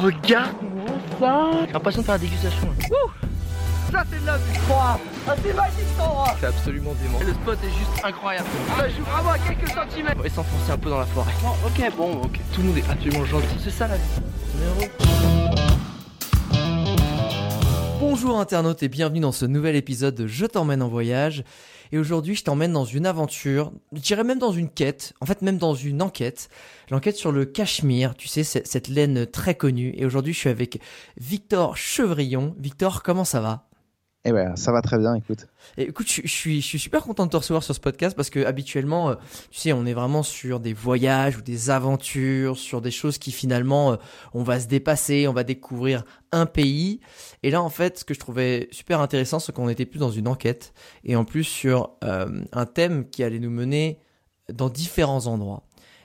regarde-moi ça J'ai l'impression de faire la dégustation. Ça c'est de la vie Ah c'est magique cet endroit C'est absolument dément. Le spot est juste incroyable Ça joue vraiment à quelques centimètres On va s'enfoncer un peu dans la forêt. Ok bon ok Tout le monde est absolument gentil. C'est ça la vie. Bonjour internautes et bienvenue dans ce nouvel épisode de Je t'emmène en voyage. Et aujourd'hui, je t'emmène dans une aventure, je dirais même dans une quête, en fait même dans une enquête. L'enquête sur le Cachemire, tu sais, cette laine très connue. Et aujourd'hui, je suis avec Victor Chevrillon. Victor, comment ça va? Eh ben, ça va très bien, écoute. Écoute, je, suis, super content de te recevoir sur ce podcast parce que habituellement, euh, tu sais, on est vraiment sur des voyages ou des aventures, sur des choses qui finalement, euh, on va se dépasser, on va découvrir un pays. Et là, en fait, ce que je trouvais super intéressant, c'est qu'on était plus dans une enquête et en plus sur euh, un thème qui allait nous mener dans différents endroits.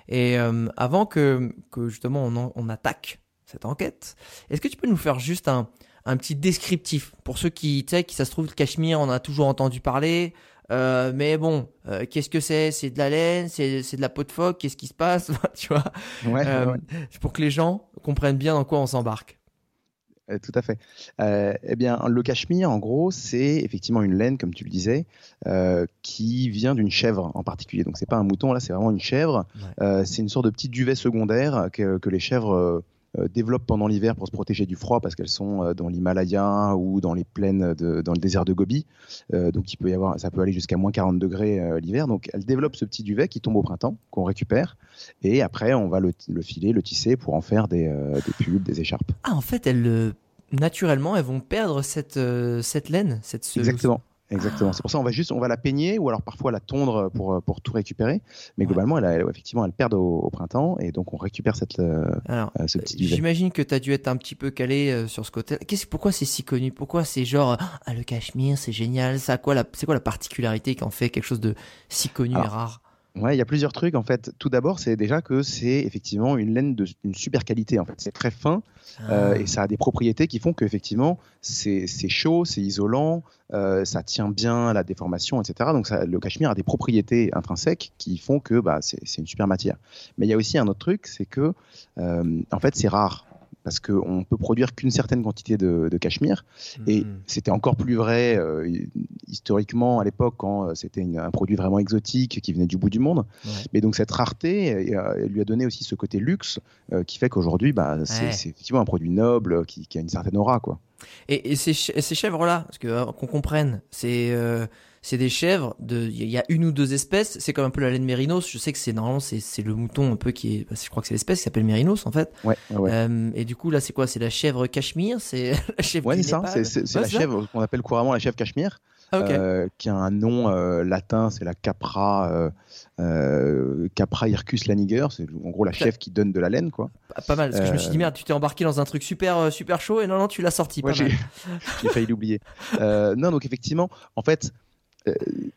Et avant que, justement on, en- on attaque cette enquête, est-ce que tu peux nous faire juste un, un petit descriptif pour ceux qui, tu sais, qui ça se trouve, le Cachemire, on a toujours entendu parler. euh, mais bon, euh, qu'est-ce que c'est? C'est de la laine, c'est de la peau de phoque, qu'est-ce qui se passe? Tu vois? Ouais, Euh, ouais, Pour que les gens comprennent bien dans quoi on s'embarque. tout à fait. Eh bien, le cachemire, en gros, c'est effectivement une laine, comme tu le disais, qui vient d'une chèvre en particulier. Donc, c'est pas un mouton, là, c'est vraiment une chèvre. Ouais. C'est une sorte de petit duvet secondaire que, que les chèvres développent pendant l'hiver pour se protéger du froid parce qu'elles sont euh, dans l'Himalaya ou dans les plaines, de, dans le désert de Gobi. Euh, donc, il peut y avoir, ça peut aller jusqu'à moins 40 degrés euh, l'hiver. Donc, elles développent ce petit duvet qui tombe au printemps, qu'on récupère. Et après, on va le, le filer, le tisser pour en faire des, euh, des pulls, des écharpes. Ah, en fait, elles, euh, naturellement, elles vont perdre cette, euh, cette laine, cette ce- Exactement. Exactement. C'est pour ça qu'on va juste, on va la peigner ou alors parfois la tondre pour, pour tout récupérer. Mais Ouais. globalement, elle, elle- effectivement, elle perd au, au printemps et donc on récupère cette, euh, Alors, euh, ce petit duvet. J'imagine que tu as dû être un petit peu calé euh, sur ce côté. Qu'est-ce, pourquoi c'est si connu? Pourquoi c'est genre ah le Cachemire, c'est génial? Ça quoi la, c'est quoi la particularité qui en fait quelque chose de si connu et rare? Ouais, il y a plusieurs trucs en fait. Tout d'abord, c'est déjà que c'est effectivement une laine de une super qualité. En fait, c'est très fin euh, Ah. et ça a des propriétés qui font qu'effectivement, c'est c'est chaud, c'est isolant, euh, ça tient bien à la déformation, etc. Donc, ça, le cachemire a des propriétés intrinsèques qui font que bah, c'est c'est une super matière. Mais il y a aussi un autre truc, c'est que euh, en fait, c'est rare parce qu'on peut produire qu'une certaine quantité de, de cachemire. Et Mhm. c'était encore plus vrai euh, historiquement à l'époque quand euh, c'était un produit vraiment exotique qui venait du bout du monde. Ouais. Mais donc cette rareté euh, elle lui a donné aussi ce côté luxe euh, qui fait qu'aujourd'hui bah, c'est Ouais. effectivement un produit noble qui, qui a une certaine aura. Quoi. Et, et ces, ch- ces chèvres-là, euh, qu'on comprenne, c'est euh, c'est des chèvres. De, il y a une ou deux espèces. C'est comme un peu la laine mérinos. Je sais que c'est normalement c'est c'est le mouton un peu qui est. que je crois que c'est l'espèce qui s'appelle mérinos en fait. Ouais. Euh, et du coup là c'est quoi? C'est la chèvre cachemire? C'est la chèvre Ouais, ça, c'est c'est- c'est Ouais, la chèvre qu'on appelle couramment la chèvre cachemire, Ah, euh, qui a un nom euh, latin, c'est la Capra, euh, Capra hircus laniger, c'est en gros la chèvre qui donne de la laine. Quoi. Pas, pas mal. Parce que je me suis dit merde, tu t'es embarqué dans un truc super super chaud et non non tu l'as sorti. Ouais, pas j'ai j'ai failli l'oublier. Non, donc effectivement, en fait, euh,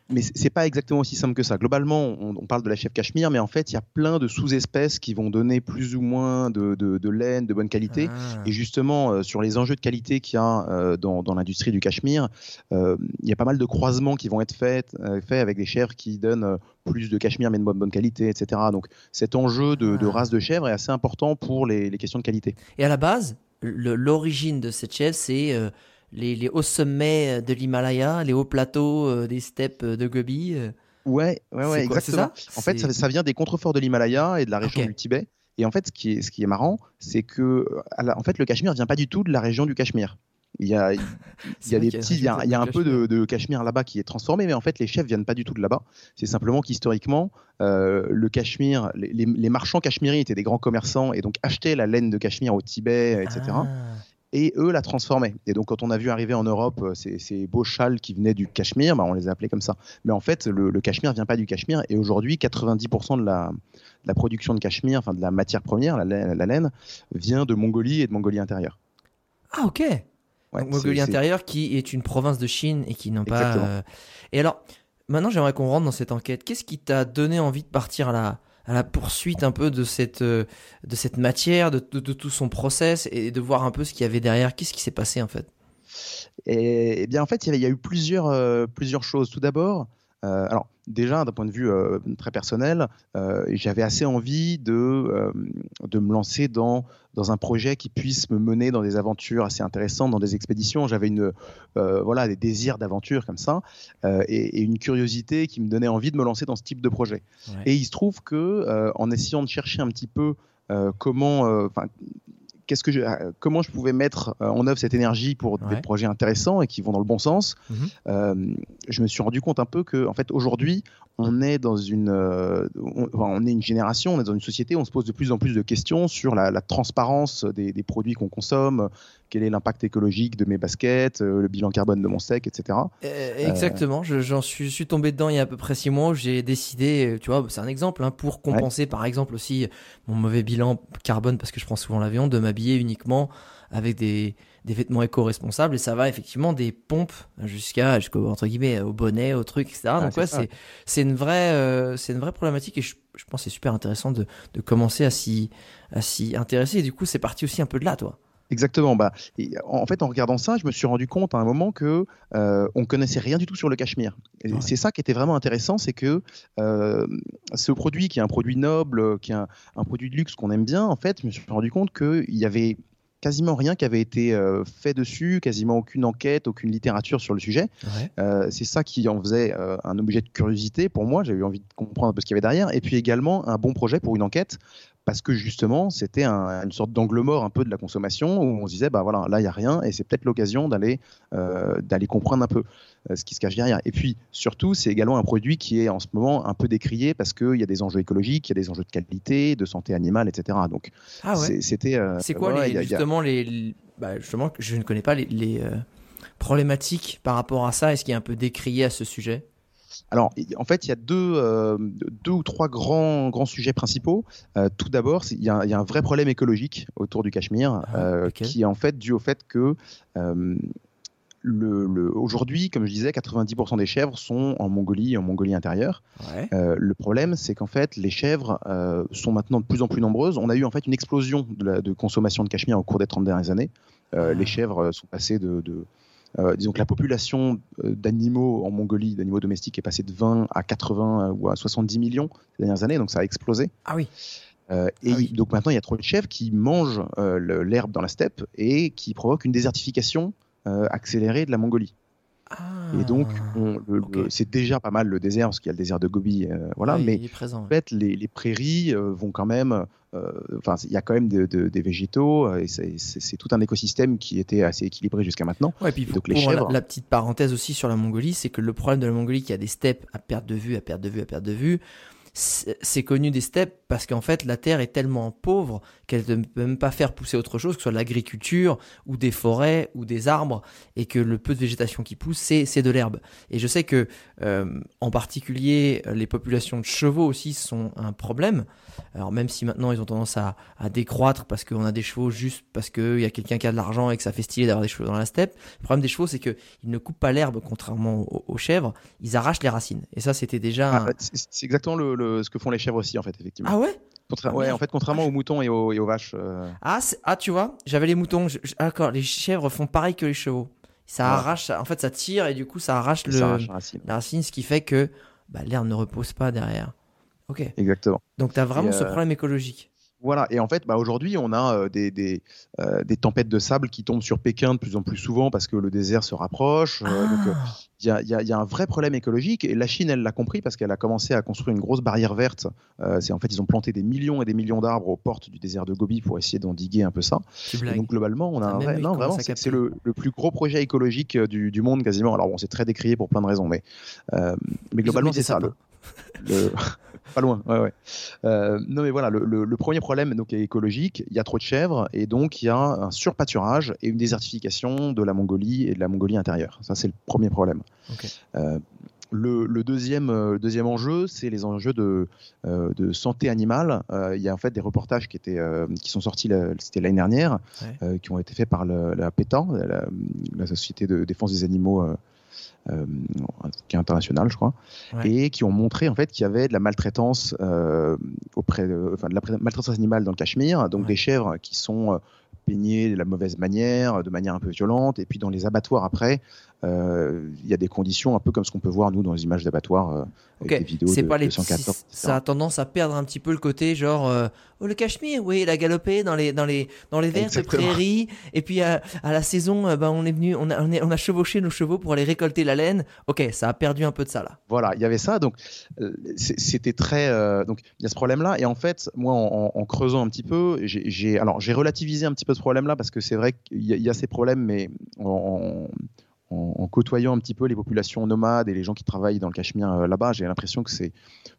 mais c'est pas exactement aussi simple que ça. Globalement, on, on parle de la chèvre cachemire, mais en fait, il y a plein de sous-espèces qui vont donner plus ou moins de, de- de laine de bonne qualité. Ah. Et justement, euh, sur les enjeux de qualité qu'il y a euh, dans, dans l'industrie du cachemire, euh, il y a pas mal de croisements qui vont être faits, faits avec des chèvres qui donnent plus de cachemire mais de bonne, bonne qualité, etc. Donc cet enjeu de, de Ah. race de chèvre est assez important pour les, les questions de qualité. Et à la base, l'origine de cette chèvre, c'est les, les hauts sommets de l'Himalaya, les hauts plateaux euh, des steppes de Gobi. euh. Ouais, ouais, ouais, exactement. ça? En fait, ça, ça vient des contreforts de l'Himalaya et de la région du Tibet. Et en fait, ce qui est, ce qui est marrant, c'est que en fait, le Cachemire vient pas du tout de la région du Cachemire. Il y a, il y a des petits, il y a, il y a un peu de, de Cachemire là-bas qui est transformé, mais en fait, les chefs viennent pas du tout de là-bas. C'est simplement qu'historiquement, euh, le Cachemire, les, les- les marchands cachemiriens étaient des grands commerçants et donc achetaient la laine de Cachemire au Tibet, etc. Ah. Et eux la transformaient. Et donc, quand on a vu arriver en Europe euh, ces, ces beaux châles qui venaient du Cachemire, bah, on les a appelés comme ça. Mais en fait, le, le Cachemire vient pas du Cachemire. Et aujourd'hui, 90% de la, de la production de Cachemire, enfin de la matière première, la, laine- la laine, vient de Mongolie et de Mongolie intérieure. Ah, ok. Ouais, Donc, Mongolie intérieure qui est une province de Chine et qui n'ont pas. Euh, Et alors, maintenant j'aimerais qu'on rentre dans cette enquête. Qu'est-ce qui t'a donné envie de partir à la, à la poursuite un peu de cette, euh, de cette matière, de, de- tout son process et de voir un peu ce qu'il y avait derrière Qu'est-ce qui s'est passé en fait? Et, bien, en fait, il y, a- il y a eu plusieurs, euh, plusieurs choses. Tout d'abord, Euh, alors déjà d'un point de vue euh, très personnel, euh, j'avais assez envie de de me lancer dans dans un projet qui puisse me mener dans des aventures assez intéressantes, dans des expéditions. J'avais une voilà des désirs d'aventure comme ça et, et une curiosité qui me donnait envie de me lancer dans ce type de projet. Ouais. Et il se trouve que en essayant de chercher un petit peu comment, qu'est-ce que je, euh, comment je pouvais mettre euh, en œuvre cette énergie pour Ouais. des projets intéressants et qui vont dans le bon sens, Mhm. euh, je me suis rendu compte un peu que, en fait, aujourd'hui, on est dans une, euh, on, enfin, on est une génération, on est dans une société, où on se pose de plus en plus de questions sur la, la transparence des, des produits qu'on consomme, quel est l'impact écologique de mes baskets, euh, le bilan carbone de mon steak, etc. Euh, exactement, je- j'en suis, tombé dedans il y a à peu près six mois j'ai décidé, euh, tu vois, c'est un exemple, hein, pour compenser par exemple aussi mon mauvais bilan carbone parce que je prends souvent l'avion, de m'habiller uniquement avec des, des vêtements éco-responsables et ça va effectivement des pompes jusqu'à, jusqu'au, entre guillemets, au bonnet, au truc, etc. Ah, Donc ouais, c'est, c'est une vraie, euh, c'est une vraie problématique et je, je pense que c'est super intéressant de, de commencer à s'y, à s'y intéresser et du coup c'est parti aussi un peu de là, toi. Exactement. Bah, et en fait, en regardant ça, je me suis rendu compte à un moment que euh, on connaissait rien du tout sur le cachemire. Ouais. C'est ça qui était vraiment intéressant, c'est que euh, ce produit, qui est un produit noble, qui est un, un produit de luxe qu'on aime bien, en fait, je me suis rendu compte qu'il y avait quasiment rien qui avait été euh, fait dessus, quasiment aucune enquête, aucune littérature sur le sujet. Ouais. Euh, c'est ça qui en faisait euh, un objet de curiosité pour moi. J'ai eu envie de comprendre un peu ce qu'il y avait derrière. Et puis également un bon projet pour une enquête parce que justement c'était un- une sorte d'angle mort un peu de la consommation où on se disait bah voilà là il y a rien et c'est peut-être l'occasion d'aller euh, d'aller comprendre un peu euh, ce qui se cache derrière. Et puis surtout c'est également un produit qui est en ce moment un peu décrié parce qu'il y a des enjeux écologiques, il y a des enjeux de qualité, de santé animale, etc. Donc Ah ouais. c'était euh, C'est quoi ouais, les, a- a- justement les, bah, justement je ne connais pas les, les, euh, problématiques par rapport à ça? Est-ce qu'il y a un peu décrié à ce sujet? Alors, en fait, il y a deux, euh, deux ou trois grands, grands sujets principaux. Euh, tout d'abord, il y, a un- il y a un vrai problème écologique autour du Cachemire, Ah, euh, qui est en fait dû au fait que le, le- aujourd'hui, comme je disais, 90% des chèvres sont en Mongolie, en Mongolie intérieure. Ouais. Euh, le problème, c'est qu'en fait, les chèvres euh, sont maintenant de plus en plus nombreuses. On a eu en fait une explosion de, la- de consommation de cachemire au cours des 30 dernières années. Euh, Ah. Les chèvres sont passées de, de- disons que la population euh, d'animaux en Mongolie, d'animaux domestiques, est passée de 20 à 80 euh, ou à 70 millions ces dernières années, donc ça a explosé. Ah oui. Euh, et Ah oui. donc maintenant, il y a trop de chèvres qui mangent euh, l'herbe dans la steppe et qui provoquent une désertification euh, accélérée de la Mongolie. Ah, Et donc, ok. le- c'est déjà pas mal le désert, parce qu'il y a le désert de Gobi, euh, voilà, Ouais, mais présent. en ouais. fait, les, les prairies euh, vont quand même. euh, Enfin, il y a quand même de- de- des végétaux et c'est- tout un écosystème qui était assez équilibré jusqu'à maintenant. Ouais, et puis Et pour, donc, les pour la, chèvres. la petite parenthèse aussi sur la Mongolie, c'est que le problème de la Mongolie, qui a des steppes à perte de vue, à perte de vue, à perte de vue, c'est connu des steppes parce qu'en fait la terre est tellement pauvre qu'elle ne peut même pas faire pousser autre chose, que soit l'agriculture ou des forêts ou des arbres, et que le peu de végétation qui pousse, c'est c'est de l'herbe. Et je sais que euh, en particulier les populations de chevaux aussi sont un problème. Alors même si maintenant ils ont tendance à, à décroître parce qu'on a des chevaux juste parce qu'il y a quelqu'un qui a de l'argent et que ça fait stylé d'avoir des chevaux dans la steppe, le problème des chevaux c'est qu'ils ne coupent pas l'herbe contrairement aux, aux chèvres, ils arrachent les racines. Et ça c'était déjà... un- Ah, c'est c'est exactement le, le- ce que font les chèvres aussi, en fait, effectivement. Ah ouais? Contra- ah, ouais, en fait, contrairement aux moutons et aux, et aux vaches. euh, ah, ah tu vois, j'avais les moutons, je- je- ah, d'accord, les chèvres font pareil que les chevaux. Ça arrache, ça- en fait ça tire et du coup ça arrache le, ça arrache la racine. la racine, ce qui fait que bah, l'herbe ne repose pas derrière. Ok, Exactement. donc tu as vraiment Et, ce euh, problème écologique. Voilà, et en fait, bah, aujourd'hui, on a euh, des, des, euh, des tempêtes de sable qui tombent sur Pékin de plus en plus souvent parce que le désert se rapproche. euh, donc, Ah. Il y, a, il y a- il y a un vrai problème écologique et la Chine, elle l'a compris parce qu'elle a commencé à construire une grosse barrière verte. Euh, c'est en fait, ils ont planté des millions et des millions d'arbres aux portes du désert de Gobi pour essayer d'endiguer un peu ça. Et donc globalement, on a un vrai, non vraiment, c'est le, le plus gros projet écologique euh, du, du monde quasiment. Alors bon, c'est très décrié pour plein de raisons, mais euh, mais globalement c'est ça. Le, sapins. le- pas loin, ouais, ouais. Euh, non mais voilà, le, le- le premier problème donc est écologique. Il y a trop de chèvres et donc il y a un surpâturage et une désertification de la Mongolie et de la Mongolie intérieure. Ça c'est le premier problème. Euh, le, le deuxième, euh, deuxième enjeu, c'est les enjeux de, euh, de santé animale. Euh, il y a en fait des reportages qui, étaient, euh, qui sont sortis, la- c'était l'année dernière, Ouais. qui ont été faits par le- la PETA, la, la Société de défense des animaux, qui est internationale, je crois, Ouais. et qui ont montré en fait qu'il y avait de la maltraitance auprès, de, enfin de la maltraitance animale dans le Cachemire, donc Ouais. des chèvres qui sont peignés de la mauvaise manière, de manière un peu violente. Et puis dans les abattoirs après, il y a des conditions un peu comme ce qu'on peut voir nous dans les images d'abattoirs euh, avec des vidéos c'est de, pas les de 114. etc. ça a tendance à perdre un petit peu le côté genre euh, oh le cachemire oui il a galopé dans les dans les dans les vertes prairies et puis à, à la saison euh, ben on est venu on a on, est- on a chevauché nos chevaux pour aller récolter la laine ok ça a perdu un peu de ça là Voilà, il y avait ça. Donc, euh, c'était très. euh, donc, il y a ce problème-là. Et en fait, moi, en, en- en creusant un petit peu, j'ai- alors j'ai relativisé un petit peu ce problème-là parce que c'est vrai qu'il y, a- il y a ces problèmes, mais en, en- en côtoyant un petit peu les populations nomades et les gens qui travaillent dans le Cachemire euh, là-bas, j'ai l'impression que c'est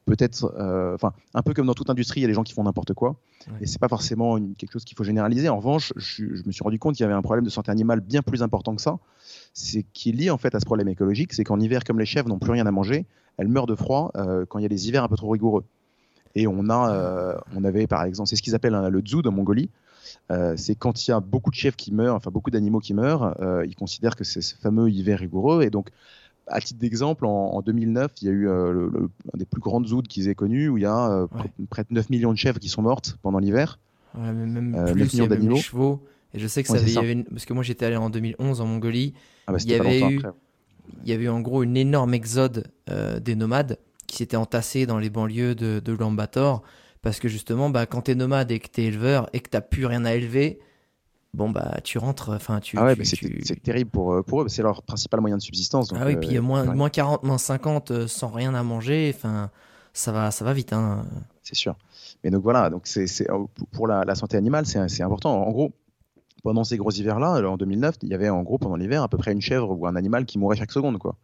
peut-être, euh, enfin, un peu comme dans toute industrie, il y a des gens qui font n'importe quoi. Ouais. Et c'est pas forcément une- quelque chose qu'il faut généraliser. En revanche, je, je me suis rendu compte qu'il y avait un problème de santé animale bien plus important que ça. C'est qui est lié en fait à ce problème écologique, c'est qu'en hiver, comme les chèvres n'ont plus rien à manger, elles meurent de froid euh, quand il y a des hivers un peu trop rigoureux. Et on a, on avait par exemple, c'est ce qu'ils appellent hein, le dzoud en Mongolie. Euh, c'est quand il y a beaucoup de chèvres qui meurent, enfin beaucoup d'animaux qui meurent, euh, ils considèrent que c'est ce fameux hiver rigoureux. Et donc, à titre d'exemple, en, en 2009, il y a eu euh, le- le- un des plus grandes zoods qu'ils aient connues, où il y a euh, Ouais. près de 9 millions de chèvres qui sont mortes pendant l'hiver. Ouais, même Euh, plus 9 il y millions d'animaux. chevaux et je sais que ça Ouais, avait, y une- parce que moi j'étais allé en 2011 en Mongolie Ah bah, Il y avait eu- après. il y avait eu en gros une énorme exode des nomades qui s'étaient entassés dans les banlieues de, de Ulaanbaatar parce que justement bah, quand t'es nomade et que t'es éleveur et que t'as plus rien à élever bon bah tu rentres enfin tu, Ah ouais, c'est tu- terrible pour, euh, pour eux, c'est leur principal moyen de subsistance. donc, ah oui euh, puis euh, moins, moins 40 moins 50 euh, sans rien à manger enfin ça va ça va vite hein. c'est sûr. Mais donc voilà, donc c'est c'est- euh, pour la, la santé animale, c'est c'est important. En gros, pendant ces gros hivers-là, en 2009, il y avait en gros pendant l'hiver à peu près une chèvre ou un animal qui mourait chaque seconde, quoi.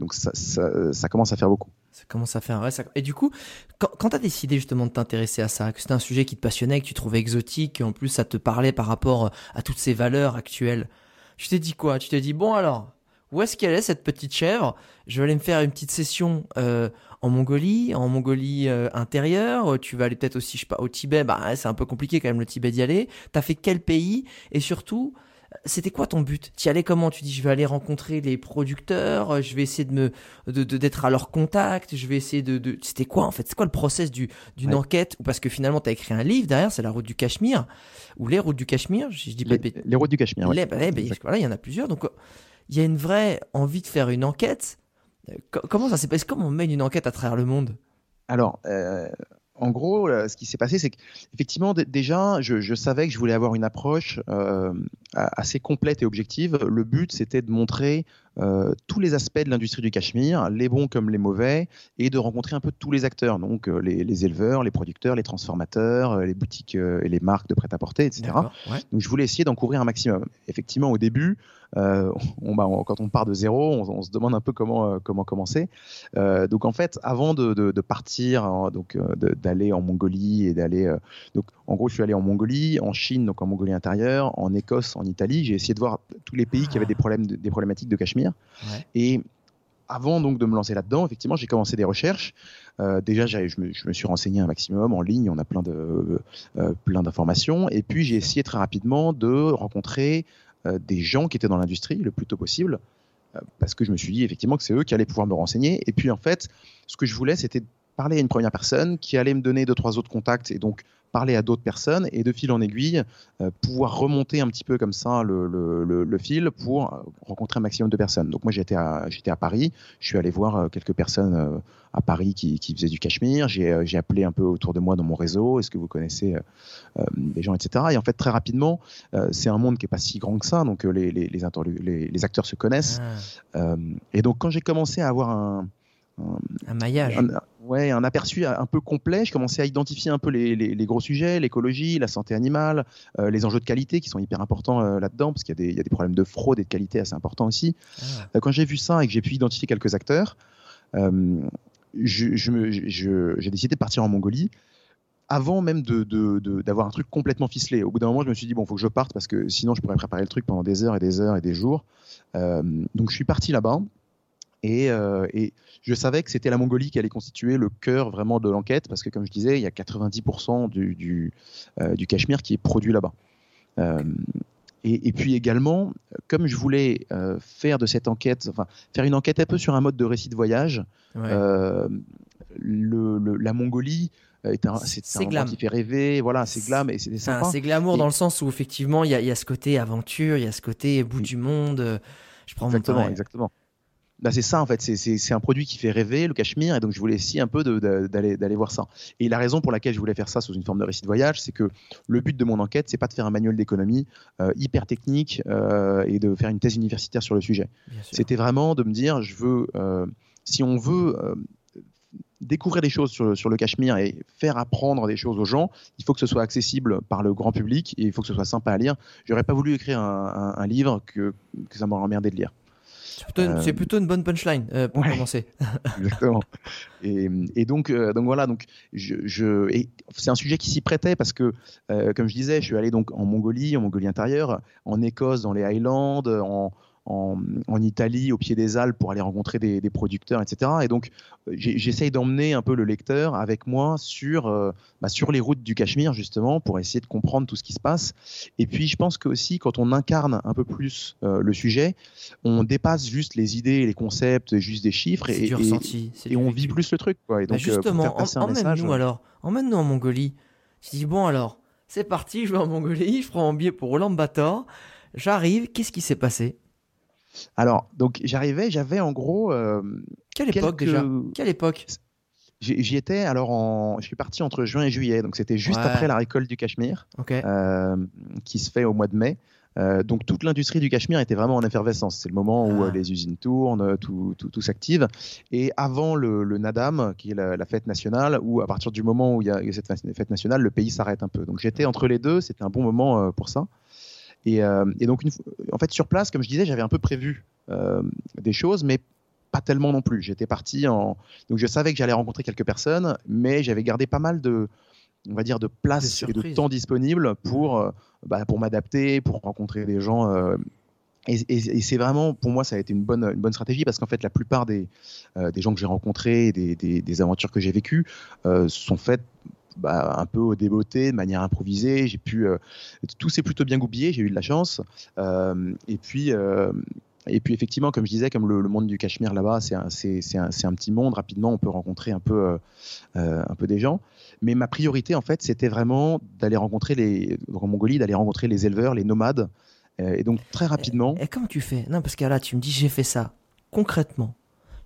Donc ça, ça, commence à faire beaucoup. Ça commence à faire. Ouais, ça... Et du coup, quand, quand tu as décidé justement de t'intéresser à ça, que c'était un sujet qui te passionnait, que tu trouvais exotique, et en plus ça te parlait par rapport à toutes ces valeurs actuelles, tu t'es dit quoi? Tu t'es dit, bon alors, où est-ce qu'elle est cette petite chèvre? Je vais aller me faire une petite session euh, en Mongolie, en Mongolie euh, intérieure. Tu vas aller peut-être aussi, je sais pas, au Tibet. Bah, c'est un peu compliqué quand même le Tibet d'y aller. T'as fait quel pays? Et surtout, c'était quoi ton but? Tu y allais comment? Tu dis, je vais aller rencontrer les producteurs, euh, je vais essayer de me de de- d'être à leur contact, je vais essayer de, de... c'était quoi en fait? C'est quoi le process du d'une Ouais. enquête? Ou parce que finalement tu as écrit un livre derrière, c'est la route du Cachemire ou les routes du Cachemire, je, je dis pas Les, de bêtises. les routes du Cachemire. ouais. Les- bah, ouais, bah, voilà, il y en a plusieurs donc euh, il y a une vraie envie de faire une enquête. Euh, co- Comment ça s'est passé? Comment on mène une enquête à travers le monde? Alors, euh, en gros, euh, ce qui s'est passé, c'est qu'effectivement, déjà, je, je savais que je voulais avoir une approche euh, assez complète et objective. Le but, c'était de montrer euh, tous les aspects de l'industrie du Cachemire, les bons comme les mauvais, et de rencontrer un peu tous les acteurs, donc euh, les, les éleveurs, les producteurs, les transformateurs, les boutiques et les marques de prêt-à-porter, etc. Ouais. Donc je voulais essayer d'en couvrir un maximum. Effectivement, au début, euh, on, bah, on- quand on part de zéro, on, on se demande un peu comment, euh, comment commencer. Euh, donc en fait, avant de, de- de partir, hein, donc d'aller en Mongolie et d'aller, donc en gros, je suis allé en Mongolie, en Chine, donc en Mongolie intérieure, en Écosse, en Italie. J'ai essayé de voir tous les pays qui avaient des problèmes, de- des problématiques de Cachemire. Ouais. Et avant donc de me lancer là-dedans, effectivement, j'ai commencé des recherches. Euh, déjà, je me, je me suis renseigné un maximum en ligne. On a plein de euh, plein d'informations. Et puis, j'ai essayé très rapidement de rencontrer des gens qui étaient dans l'industrie le plus tôt possible, euh, parce que je me suis dit effectivement que c'est eux qui allaient pouvoir me renseigner. Et puis, en fait, ce que je voulais, c'était parler à une première personne qui allait me donner deux trois autres contacts et donc parler à d'autres personnes et de fil en aiguille euh, pouvoir remonter un petit peu comme ça le, le, le, le fil pour euh, rencontrer un maximum de personnes. Donc moi j'étais à, j'étais à Paris, je suis allé voir euh, quelques personnes à Paris qui, qui faisaient du Cachemire, j'ai, j'ai appelé un peu autour de moi dans mon réseau, est-ce que vous connaissez euh, des gens, etc. Et en fait très rapidement, euh, c'est un monde qui est pas si grand que ça, donc les, les, les, interlu- les, les acteurs se connaissent. Ah, et donc quand j'ai commencé à avoir un, un maillage. un, ouais, un aperçu un peu complet. Je commençais à identifier un peu les, les- les gros sujets, l'écologie, la santé animale, euh, les enjeux de qualité qui sont hyper importants euh, là-dedans, parce qu'il y, a des- il y a des problèmes de fraude et de qualité assez importants aussi. Ah. Euh, quand j'ai vu ça et que j'ai pu identifier quelques acteurs, euh, j'ai décidé de partir en Mongolie avant même de- de- de- d'avoir un truc complètement ficelé. Au bout d'un moment, je me suis dit, bon, il faut que je parte parce que sinon, je pourrais préparer le truc pendant des heures et des heures et des jours. Euh, donc, je suis parti là-bas. Et, euh, et je savais que c'était la Mongolie qui allait constituer le cœur vraiment de l'enquête, parce que comme je disais, il y a 90% du, du, euh, du Cachemire qui est produit là-bas. Euh, et, et puis également, comme je voulais euh, faire de cette enquête, enfin faire une enquête un peu sur un mode de récit de voyage, Ouais. euh, le, le- la Mongolie est un, c'est, un endroit glam. qui fait rêver. Voilà, c'est glam et c'est sympa. c'est glamour Et- dans le sens où effectivement il y y a ce côté aventure, il y a ce côté bout Oui. du monde. Je prends mon Exactement, temps. exactement. Bah, c'est ça en fait, c'est- un produit qui fait rêver, le cachemire, et donc je voulais essayer un peu d'aller voir ça. Et la raison pour laquelle je voulais faire ça sous une forme de récit de voyage, c'est que le but de mon enquête, c'est pas de faire un manuel d'économie euh, hyper technique euh, et de faire une thèse universitaire sur le sujet. C'était vraiment de me dire, je veux, euh, si on veut découvrir des choses sur, le- sur le Cachemire et faire apprendre des choses aux gens, il faut que ce soit accessible par le grand public et il faut que ce soit sympa à lire. J'aurais pas voulu écrire un, un- un livre que, que ça m'aurait emmerdé de lire. C'est plutôt, une- Euh, plutôt une bonne punchline euh, pour ouais. commencer. Exactement. Et, et donc, euh, donc voilà, donc je, je- et c'est un sujet qui s'y prêtait parce que, comme je disais, je suis allé donc en Mongolie, en Mongolie intérieure, en Écosse, dans les Highlands, en, en, en Italie, au pied des Alpes, pour aller rencontrer des, des producteurs, etc. Et donc, euh, j'essaye d'emmener un peu le lecteur avec moi sur, euh, bah, sur les routes du Cachemire, justement, pour essayer de comprendre tout ce qui se passe. Et puis, je pense que aussi, quand on incarne un peu plus euh, le sujet, on dépasse juste les idées, les concepts, juste des chiffres, et, ressenti. on vit plus le truc. Quoi. Et Bah donc, pour justement, un emmène-nous alors. Emmène-nous en Mongolie. Tu dis, bon alors, c'est parti, je vais en Mongolie, je prends mon billet pour Ulaanbaatar. J'arrive, qu'est-ce qui s'est passé? Alors, donc j'arrivais, j'avais en gros, euh, Quelle époque quelques- déjà? Quelle époque? J'y étais. Alors, en... je suis parti entre juin et juillet, donc c'était juste Ouais. après la récolte du Cachemire, euh, qui se fait au mois de mai. Euh, donc toute l'industrie du Cachemire était vraiment en effervescence. C'est le moment où Ah. euh, les usines tournent, tout, tout, tout s'active. Et avant le, le Nadam, qui est la, la fête nationale, où à partir du moment où il y a cette fête nationale, le pays s'arrête un peu. Donc j'étais entre les deux, c'était un bon moment pour ça. Et, euh, et donc une en fait sur place, comme je disais, j'avais un peu prévu euh, des choses, mais pas tellement non plus. J'étais parti en donc je savais que j'allais rencontrer quelques personnes, mais j'avais gardé pas mal de on va dire de place et de temps disponible pour euh, bah, pour m'adapter, pour rencontrer des gens. euh, et, et- et c'est vraiment, pour moi, ça a été une bonne, une bonne stratégie parce qu'en fait, la plupart des, euh, des gens que j'ai rencontrés, des, des, des aventures que j'ai vécues, euh, sont faites bah, un peu au débeauté, de manière improvisée. J'ai pu, euh, tout s'est plutôt bien goupillé, j'ai eu de la chance. Euh, et puis, euh, et puis effectivement, comme je disais, comme le, monde du Cachemire là-bas, c'est un, un, petit monde. Rapidement, on peut rencontrer un peu, un peu des gens. Mais ma priorité, en fait, c'était vraiment d'aller rencontrer les, en Mongolie, d'aller rencontrer les éleveurs, les nomades. Et donc très rapidement, Et comment tu fais? Non, parce que là, tu me dis, j'ai fait ça. Concrètement,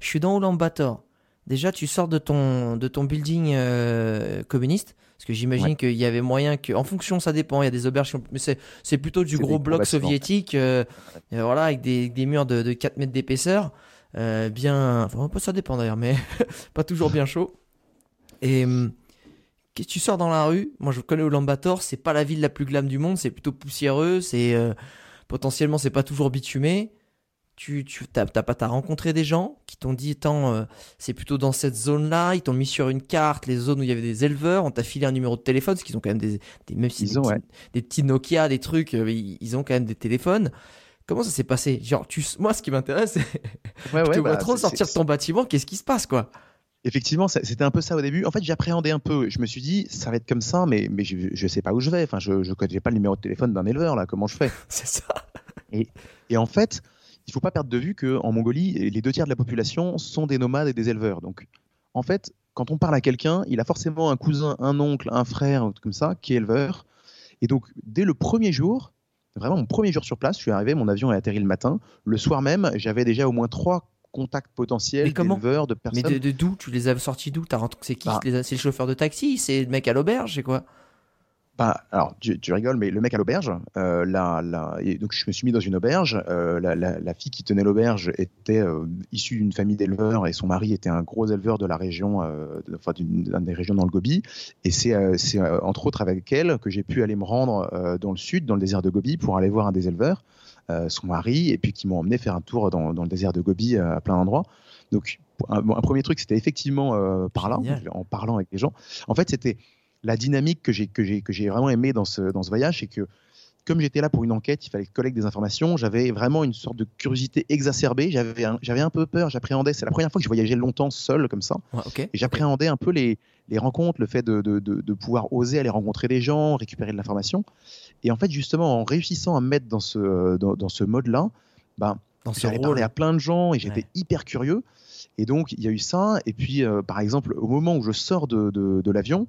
je suis dans Ulaanbaatar. Déjà, tu sors de ton, de ton building euh, communiste. Parce que j'imagine Ouais. qu'il y avait moyen que. En fonction, ça dépend. Il y a des auberges. Mais c'est, plutôt du gros bloc soviétique. euh, euh, voilà, avec des, des murs de, de 4 mètres d'épaisseur. euh, bien. Enfin, ça dépend d'ailleurs, mais pas toujours bien chaud. Et. hum, que tu sors dans la rue? Moi, je connais Ulaanbaatar, c'est pas la ville la plus glam du monde, c'est plutôt poussiéreux, c'est potentiellement c'est pas toujours bitumé. Tu, tu pas t'as rencontré des gens qui t'ont dit attends euh, c'est plutôt dans cette zone là ils t'ont mis sur une carte les zones où il y avait des éleveurs on t'a filé un numéro de téléphone parce qu'ils ont quand même des, des même si Ils des, ont, petits, ouais. des petits Nokia des trucs euh, ils, ils ont quand même des téléphones comment ça s'est passé? Genre tu moi ce qui m'intéresse c'est ouais, ouais, vois bah, trop sortir de ton bâtiment qu'est-ce qui se passe quoi? Effectivement, c'était un peu ça au début. En fait, j'appréhendais un peu. Je me suis dit, ça va être comme ça, mais, mais je, je sais pas où je vais. Enfin, je, je connais pas le numéro de téléphone d'un éleveur, là. Comment je fais? C'est ça Et en fait, il faut pas perdre de vue qu'en Mongolie, les deux tiers de la population sont des nomades et des éleveurs. Donc, en fait, quand on parle à quelqu'un, il a forcément un cousin, un oncle, un frère, un truc comme ça, qui est éleveur. Et donc, dès le premier jour, vraiment mon premier jour sur place, je suis arrivé, mon avion est atterri le matin. Le soir même, j'avais déjà au moins trois contacts potentiels Mais d'éleveurs, de mais personnes. de, de d'où? Tu les as sortis d'où? C'est qui Bah. a- c'est le chauffeur de taxi? C'est le mec à l'auberge c'est quoi? Alors, tu, tu rigoles, mais le mec à l'auberge, euh, la, la- et donc je me suis mis dans une auberge. euh, la, fille qui tenait l'auberge était euh, issue d'une famille d'éleveurs et son mari était un gros éleveur de la région, euh, de- enfin d'une des régions dans le Gobi. Et c'est entre autres avec elle que j'ai pu aller me rendre dans le sud, dans le désert de Gobi, pour aller voir un des éleveurs, son mari, et puis qui m'ont emmené faire un tour dans, dans le désert de Gobi à plein d'endroits. Donc, un, premier truc, c'était effectivement par là, Génial. en parlant avec les gens. En fait, c'était la dynamique que j'ai que j'ai que j'ai vraiment aimé dans ce dans ce voyage, c'est que comme j'étais là pour une enquête, il fallait collecter des informations. J'avais vraiment une sorte de curiosité exacerbée. J'avais un, j'avais un peu peur. J'appréhendais. C'est la première fois que je voyageais longtemps seul comme ça. Ouais, Et j'appréhendais un peu les, les rencontres, le fait de, de, de, de pouvoir oser aller rencontrer des gens, récupérer de l'information. Et en fait, justement, en réussissant à me mettre dans ce, dans, dans ce mode-là, ben, dans ce j'allais rôle parler à plein de gens et j'étais Ouais. hyper curieux. Et donc, il y a eu ça. Et puis, euh, par exemple, au moment où je sors de l'avion,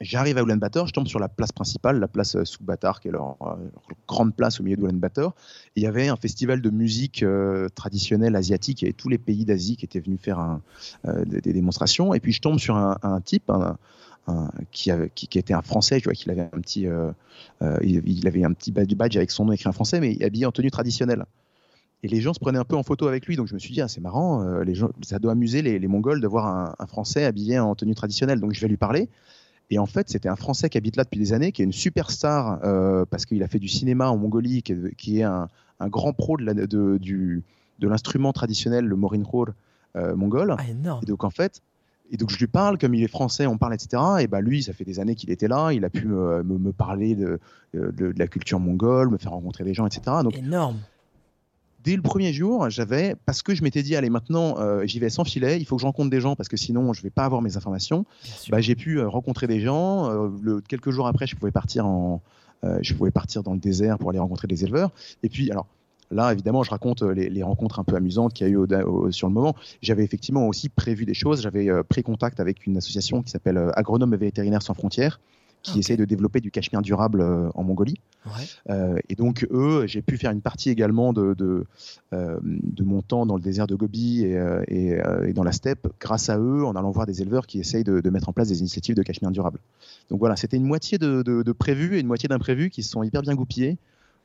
J'arrive à Ulaanbaatar, je tombe sur la place principale, la place euh, qui est leur, euh, leur grande place au milieu d'Ulaanbaatar. Il y avait un festival de musique euh, traditionnelle asiatique, et tous les pays d'Asie qui étaient venus faire euh, des, démonstrations. Et puis je tombe sur un, type qui, était un Français, je vois qu'il avait un petit, il, avait un petit badge avec son nom écrit en français, mais habillé en tenue traditionnelle. Et les gens se prenaient un peu en photo avec lui, donc je me suis dit, ah, c'est marrant, ça doit amuser les, Mongols de voir un Français habillé en tenue traditionnelle. Donc je vais lui parler. Et en fait, c'était un Français qui habite là depuis des années, qui est une superstar euh, parce qu'il a fait du cinéma en Mongolie, qui est, qui est un, un, grand pro de, la, de, du, de l'instrument traditionnel, le morinkhor euh, mongol. Ah, énorme. Et donc en fait, et donc je lui parle, comme il est français, on parle, etc. Et bah lui, ça fait des années qu'il était là, il a pu me, me, me parler de, de, de, la culture mongole, me faire rencontrer des gens, etc. Donc, énorme dès le premier jour, j'avais, parce que je m'étais dit, allez, maintenant, euh, j'y vais sans filet, il faut que je rencontre des gens parce que sinon, je vais pas avoir mes informations. Bah, j'ai pu euh, rencontrer des gens. Euh, le, quelques jours après, je pouvais partir en, je pouvais partir dans le désert pour aller rencontrer des éleveurs. Et puis, alors. Là, évidemment, je raconte les, les rencontres un peu amusantes qu'il y a eu au, au, sur le moment. J'avais effectivement aussi prévu des choses. J'avais pris contact avec une association qui s'appelle Agronomes et Vétérinaires sans frontières, qui okay. essaye de développer du cachemire durable euh, en Mongolie. Ouais. Euh, et donc, eux, j'ai pu faire une partie également de, de, euh, de mon temps dans le désert de Gobi et, et, et, dans la steppe, grâce à eux, en allant voir des éleveurs qui essayent de, de mettre en place des initiatives de cachemire durable. Donc voilà, c'était une moitié de, de prévu et une moitié d'imprévu qui se sont hyper bien goupillés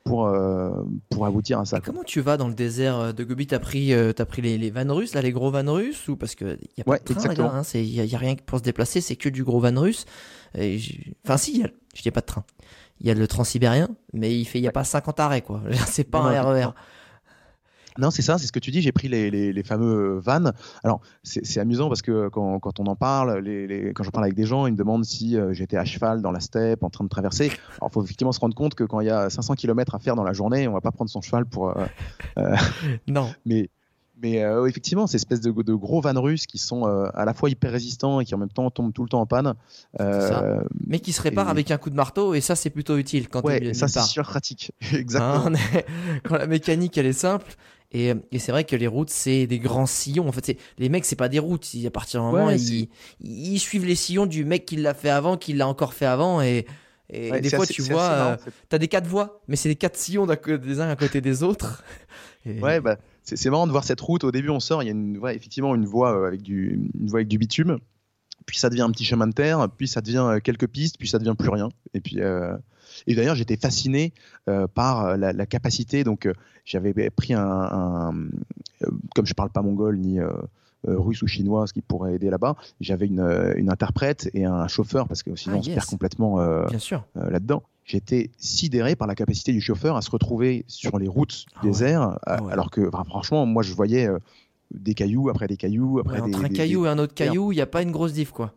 pour, euh, pour aboutir à ça. comment tu vas dans le désert de Gobi? T'as pris, euh, as pris les, les vannes russes, là, les gros vannes russes ou parce que y a pas ouais, de train, il hein, y, a, y a rien pour se déplacer, c'est que du gros van russe. Et enfin, si, y a, je dis pas de train. Il y a le transsibérien, mais il fait, il y a ouais. pas 50 arrêts, quoi. C'est pas non, un RER. Non. C'est ça, c'est ce que tu dis. J'ai pris les, les, les, fameux vannes. Alors, c'est amusant parce que quand, quand, on en parle, les, quand je parle avec des gens, ils me demandent si euh, j'étais à cheval dans la steppe, en train de traverser. Alors, il faut effectivement se rendre compte que quand il y a 500 km à faire dans la journée, on va pas prendre son cheval pour. Euh, euh, non. Mais mais euh, effectivement, ces espèces de, de, gros vannes russes qui sont euh, à la fois hyper résistants et qui en même temps tombent tout le temps en panne. Euh, mais qui se réparent et... avec un coup de marteau et ça c'est plutôt utile quand ouais, ça c'est super pratique. Exactement. Hein, est... quand la mécanique elle est simple. Et, et c'est vrai que les routes, c'est des grands sillons. En fait, les mecs, c'est pas des routes. À partir d'un moment, ouais, ils, ils, suivent les sillons du mec qui l'a fait avant, qui l'a encore fait avant. Et, et ouais, des fois, assez, tu vois, euh, t'as des quatre voies, mais c'est des quatre sillons des uns à côté des autres. Et... Ouais, bah, c'est marrant de voir cette route. Au début, on sort, il y a une, ouais, effectivement une voie, euh, avec du, une voie avec du bitume. Puis ça devient un petit chemin de terre, puis ça devient euh, quelques pistes, puis ça devient plus rien. Et puis, euh, et d'ailleurs, j'étais fasciné euh, par la, la, capacité. Donc, euh, j'avais pris un, un, comme je parle pas mongol ni russe ou chinois, ce qui pourrait aider là-bas. J'avais une, une, interprète et un chauffeur parce que sinon ah, yes. on se perd complètement là-dedans j'étais sidéré par la capacité du chauffeur à se retrouver sur les routes ah ouais. ah ouais. alors que franchement, moi je voyais des cailloux après des cailloux après ouais, des, entre un des, caillou des... et un autre caillou, il n'y a pas une grosse diff quoi.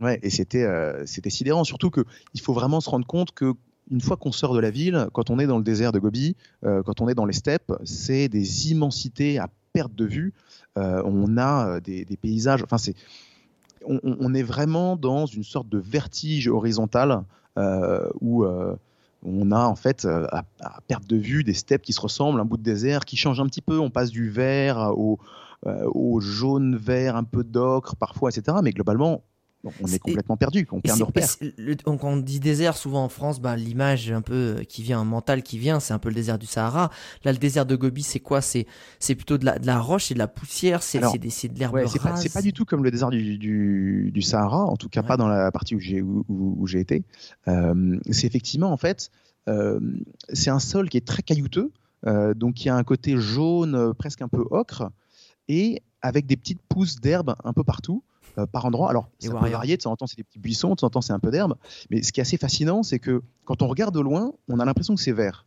Ouais, et c'était euh, c'était sidérant, surtout que il faut vraiment se rendre compte que une fois qu'on sort de la ville, quand on est dans le désert de Gobi, euh, quand on est dans les steppes, c'est des immensités à perte de vue. Euh, on a des, des paysages, enfin c'est on, on, est vraiment dans une sorte de vertige horizontal où on a en fait euh, à, à, perte de vue des steppes qui se ressemblent, un bout de désert qui change un petit peu. On passe du vert au, au jaune vert, un peu d'ocre parfois, etc. Mais globalement, on est complètement perdu, on perd nos repères. quand on dit désert, souvent en France, bah, l'image un peu qui vient, mental qui vient, c'est un peu le désert du Sahara. Là, le désert de Gobi, c'est quoi? C'est c'est plutôt de la, de la roche et de la poussière, c'est de l'herbe ouais. C'est pas, pas, du tout comme le désert du, du, du Sahara, en tout cas ouais. pas dans la partie où j'ai où, où j'ai été. Euh, c'est effectivement en fait, euh, c'est un sol qui est très caillouteux, euh, donc il y a un côté jaune, euh, presque un peu ocre, et avec des petites pousses d'herbe un peu partout euh, par endroit. Alors, ça peut varier, de temps en temps, c'est des petits buissons, de temps en temps, c'est un peu d'herbe. Mais ce qui est assez fascinant, c'est que quand on regarde de loin, on a l'impression que c'est vert.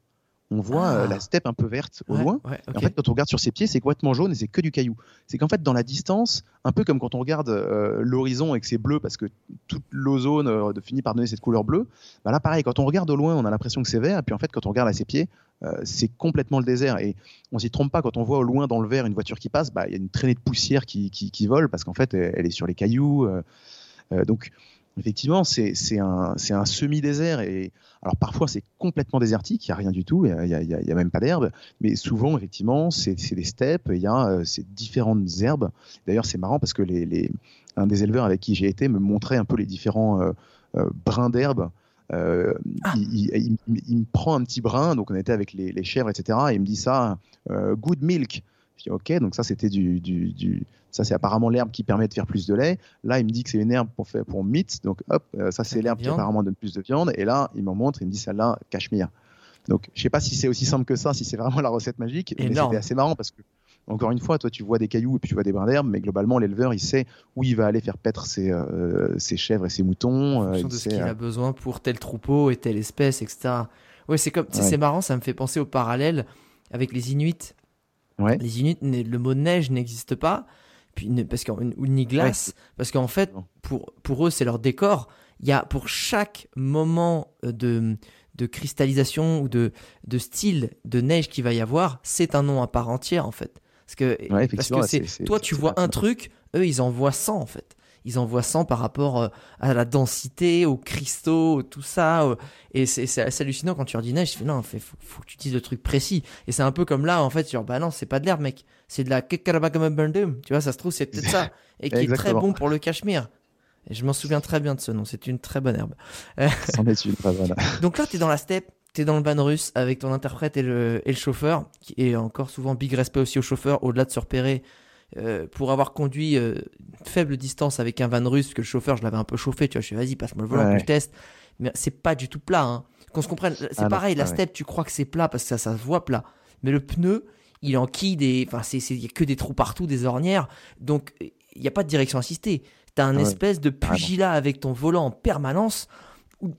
On voit euh, ah. la steppe un peu verte au ouais, loin. Ouais, okay. en fait, quand on regarde sur ses pieds, c'est complètement jaune et c'est que du caillou. C'est qu'en fait, dans la distance, un peu comme quand on regarde euh, l'horizon et que c'est bleu parce que toute l'ozone euh, finit par donner cette couleur bleue, bah là, pareil, quand on regarde au loin, on a l'impression que c'est vert. Et puis en fait, quand on regarde à ses pieds, euh, c'est complètement le désert. Et on s'y trompe pas quand on voit au loin dans le vert une voiture qui passe, bah, il y a une traînée de poussière qui, qui, qui vole parce qu'en fait, elle, elle, est sur les cailloux. donc, effectivement, c'est un, un semi-désert. Et alors parfois, c'est complètement désertique, il n'y a rien du tout, il n'y a, même pas d'herbe. Mais souvent, effectivement, c'est des steppes, il y a euh, ces différentes herbes. D'ailleurs, c'est marrant parce que les, les, un des éleveurs avec qui j'ai été me montrait un peu les différents euh, euh, brins d'herbe. Euh, ah. il, il, me prend un petit brin, donc on était avec les, les chèvres, etc. Et il me dit ça, good milk. Je dis ok, donc ça c'était du, du, du, ça c'est apparemment l'herbe qui permet de faire plus de lait. Là il me dit que c'est une herbe pour faire pour meat, donc hop, euh, ça c'est l'herbe qui apparemment donne plus de viande. Et là il m'en montre, il me dit celle-là cachemire. Donc je sais pas si c'est aussi simple que ça, si c'est vraiment la recette magique, mais c'était assez marrant parce que encore une fois, toi tu vois des cailloux et puis tu vois des brins d'herbe, mais globalement l'éleveur il sait où il va aller faire paître ses, euh, ses chèvres et ses moutons. En euh, de ce qu'il a besoin pour tel troupeau et telle espèce, etc. Ouais, c'est comme, c'est marrant, ça me fait penser au parallèle avec les Inuits les Inuits, le mot neige n'existe pas, puis, parce ou ni glace, parce qu'en fait, pour, pour eux, c'est leur décor. Il y a pour chaque moment euh, de, de cristallisation ou de, de style de neige qu'il va y avoir, c'est un nom à part entière en fait. Parce que, parce que c'est, toi, tu vois un truc, eux, ils en voient 100 en fait ils envoient 100 par rapport euh, à la densité, aux cristaux, tout ça. Euh, et c'est assez hallucinant quand tu leur dis neige. Je fais non, faut, faut que tu dises le truc précis. Et c'est un peu comme là, en fait, genre, bah non, c'est pas de l'herbe, mec. C'est de la Tu vois, ça se trouve, c'est peut-être ça. Et qui est très bon pour le cachemire. Et je m'en souviens très bien de ce nom. C'est une très bonne herbe. C'en est une, voilà. Donc là, tu es dans la steppe. T'es dans le van russe avec ton interprète et le, et le chauffeur, qui est encore souvent big respect aussi au chauffeur, au-delà de se repérer euh, pour avoir conduit euh, faible distance avec un van russe, que le chauffeur, je l'avais un peu chauffé, tu vois, je suis vas-y, passe-moi le volant, que je teste. Mais c'est pas du tout plat, hein. Qu'on se comprenne, c'est ah pareil, la ah step, tu crois que c'est plat parce que ça, ça se voit plat. Mais le pneu, il enquille des. Enfin, il y a que des trous partout, des ornières. Donc, il n'y a pas de direction assistée. Tu as un ah espèce de pugilat avec ton volant en permanence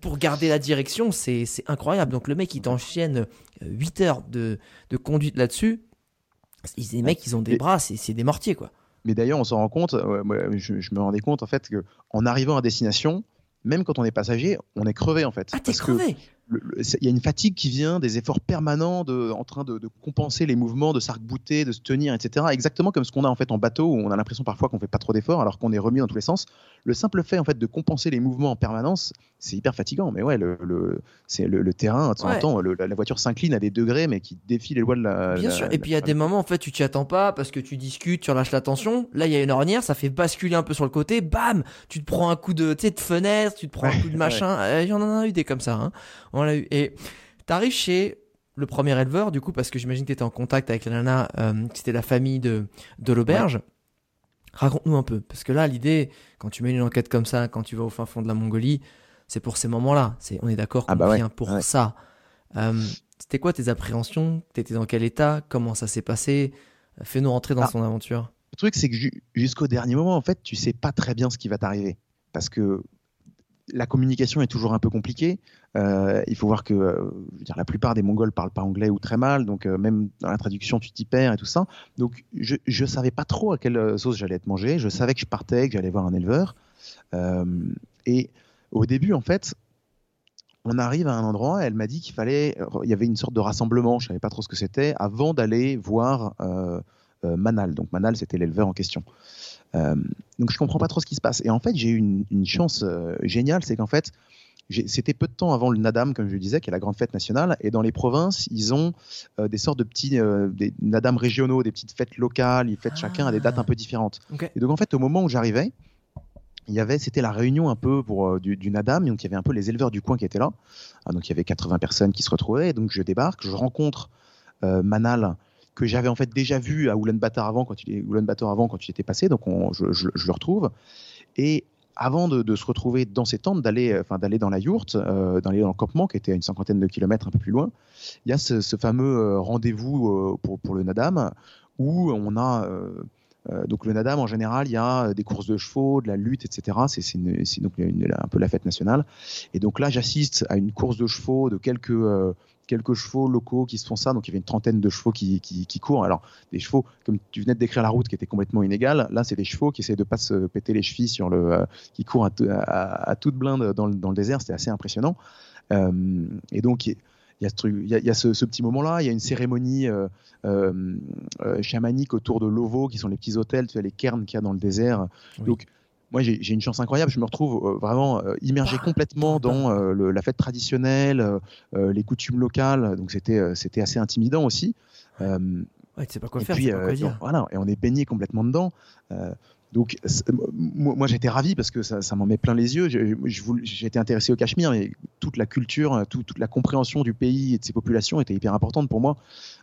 pour garder la direction, c'est incroyable. Donc, le mec, il t'enchaîne 8 heures de, de conduite là-dessus. Les mecs, ils ont des bras, c'est des mortiers, quoi. Mais d'ailleurs, on s'en rend compte, je, me rendais compte en fait qu'en arrivant à destination, même quand on est passager, on est crevé en fait. Ah, t'es crevé il y a une fatigue qui vient des efforts permanents de, en train de, compenser les mouvements, de s'arc-bouter, de se tenir, etc. Exactement comme ce qu'on a en fait en bateau où on a l'impression parfois qu'on fait pas trop d'efforts alors qu'on est remis dans tous les sens. Le simple fait en fait de compenser les mouvements en permanence, c'est hyper fatigant. Mais ouais, le, le c'est le, terrain, de temps la, voiture s'incline à des degrés mais qui défie les lois de la. Bien sûr. Et puis il y a des moments en fait tu t'y attends pas parce que tu discutes, tu relâches la tension. Là il y a une ornière, ça fait basculer un peu sur le côté, bam, tu te prends un coup de, de fenêtre, tu te prends un coup de machin. Euh, il y en a eu des comme ça. Hein. On l'a eu. Et T'arrives chez le premier éleveur, du coup, parce que j'imagine que tu étais en contact avec la nana, euh, c'était la famille de, de l'auberge. Raconte-nous un peu, parce que là, l'idée, quand tu mets une enquête comme ça, quand tu vas au fin fond de la Mongolie, c'est pour ces moments-là. C'est, on est d'accord ah qu'on ah vient pour ça. Euh, c'était quoi tes appréhensions? T'étais dans quel état? Comment ça s'est passé? Fais-nous rentrer dans ah. son aventure. Le truc, c'est que jusqu'au dernier moment, en fait, tu sais pas très bien ce qui va t'arriver. Parce que la communication est toujours un peu compliquée. Euh, il faut voir que euh, la plupart des Mongols parlent pas anglais ou très mal, donc euh, même dans la traduction tu t'y perds et tout ça. Donc je ne savais pas trop à quelle sauce j'allais être mangé. Je savais que je partais, que j'allais voir un éleveur. et au début, en fait, on arrive à un endroit. elle m'a dit qu'il fallait, il y avait une sorte de rassemblement. Je savais pas trop ce que c'était avant d'aller voir Manal. Donc Manal, c'était l'éleveur en question. Euh, donc je comprends pas trop ce qui se passe. Et en fait, j'ai eu une, chance euh, géniale, c'est qu'en fait, c'était peu de temps avant le Nadam, comme je le disais, qui est la grande fête nationale. Et dans les provinces, ils ont euh, des sortes de petits des Nadam régionaux, des petites fêtes locales. Ils fêtent chacun à des dates un peu différentes. Et donc en fait, au moment où j'arrivais, il y avait, c'était la réunion un peu pour du, du, Nadam. Donc il y avait un peu les éleveurs du coin qui étaient là. Ah, donc il y avait 80 personnes qui se retrouvaient. Et donc je débarque, je rencontre Manal que j'avais en fait déjà vu à Ulaanbaatar avant quand il avant quand il était passé, donc je, le retrouve. Et avant de, se retrouver dans ces tentes, d'aller, euh, enfin d'aller dans la yourte, euh, d'aller dans le campement qui était à une cinquantaine de kilomètres un peu plus loin, il y a ce, fameux euh, rendez-vous pour, le Nadam où on a donc le Nadam en général, il y a des courses de chevaux, de la lutte, etc. C'est donc un peu la fête nationale. Et donc là, j'assiste à une course de chevaux de quelques quelques chevaux locaux qui se font ça. Donc il y avait une trentaine de chevaux qui, qui, courent. Alors des chevaux, comme tu venais de décrire la route qui était complètement inégale, là c'est des chevaux qui essaient de pas se péter les chevilles sur le, euh, qui courent à, toute blinde dans le, dans le désert. C'était assez impressionnant. Euh, et donc il y a ce, il y a, ce, petit moment-là, il y a une cérémonie euh, chamanique autour de l'Ovo, qui sont les petits hôtels, tu as les cairns qu'il y a dans le désert. Donc moi j'ai une chance incroyable, je me retrouve euh, vraiment euh, immergé Ah, complètement dans euh, le- la fête traditionnelle, les coutumes locales, donc c'était c'était assez intimidant aussi. Ouais, tu sais pas quoi et faire, puis pas quoi dire. voilà, et on est baigné complètement dedans. Donc moi, moi, j'étais ravi parce que ça, ça m'en met plein les yeux. J'étais intéressé au Cachemire, mais toute la culture, euh, tout- toute la compréhension du pays et de ses populations était hyper importante pour moi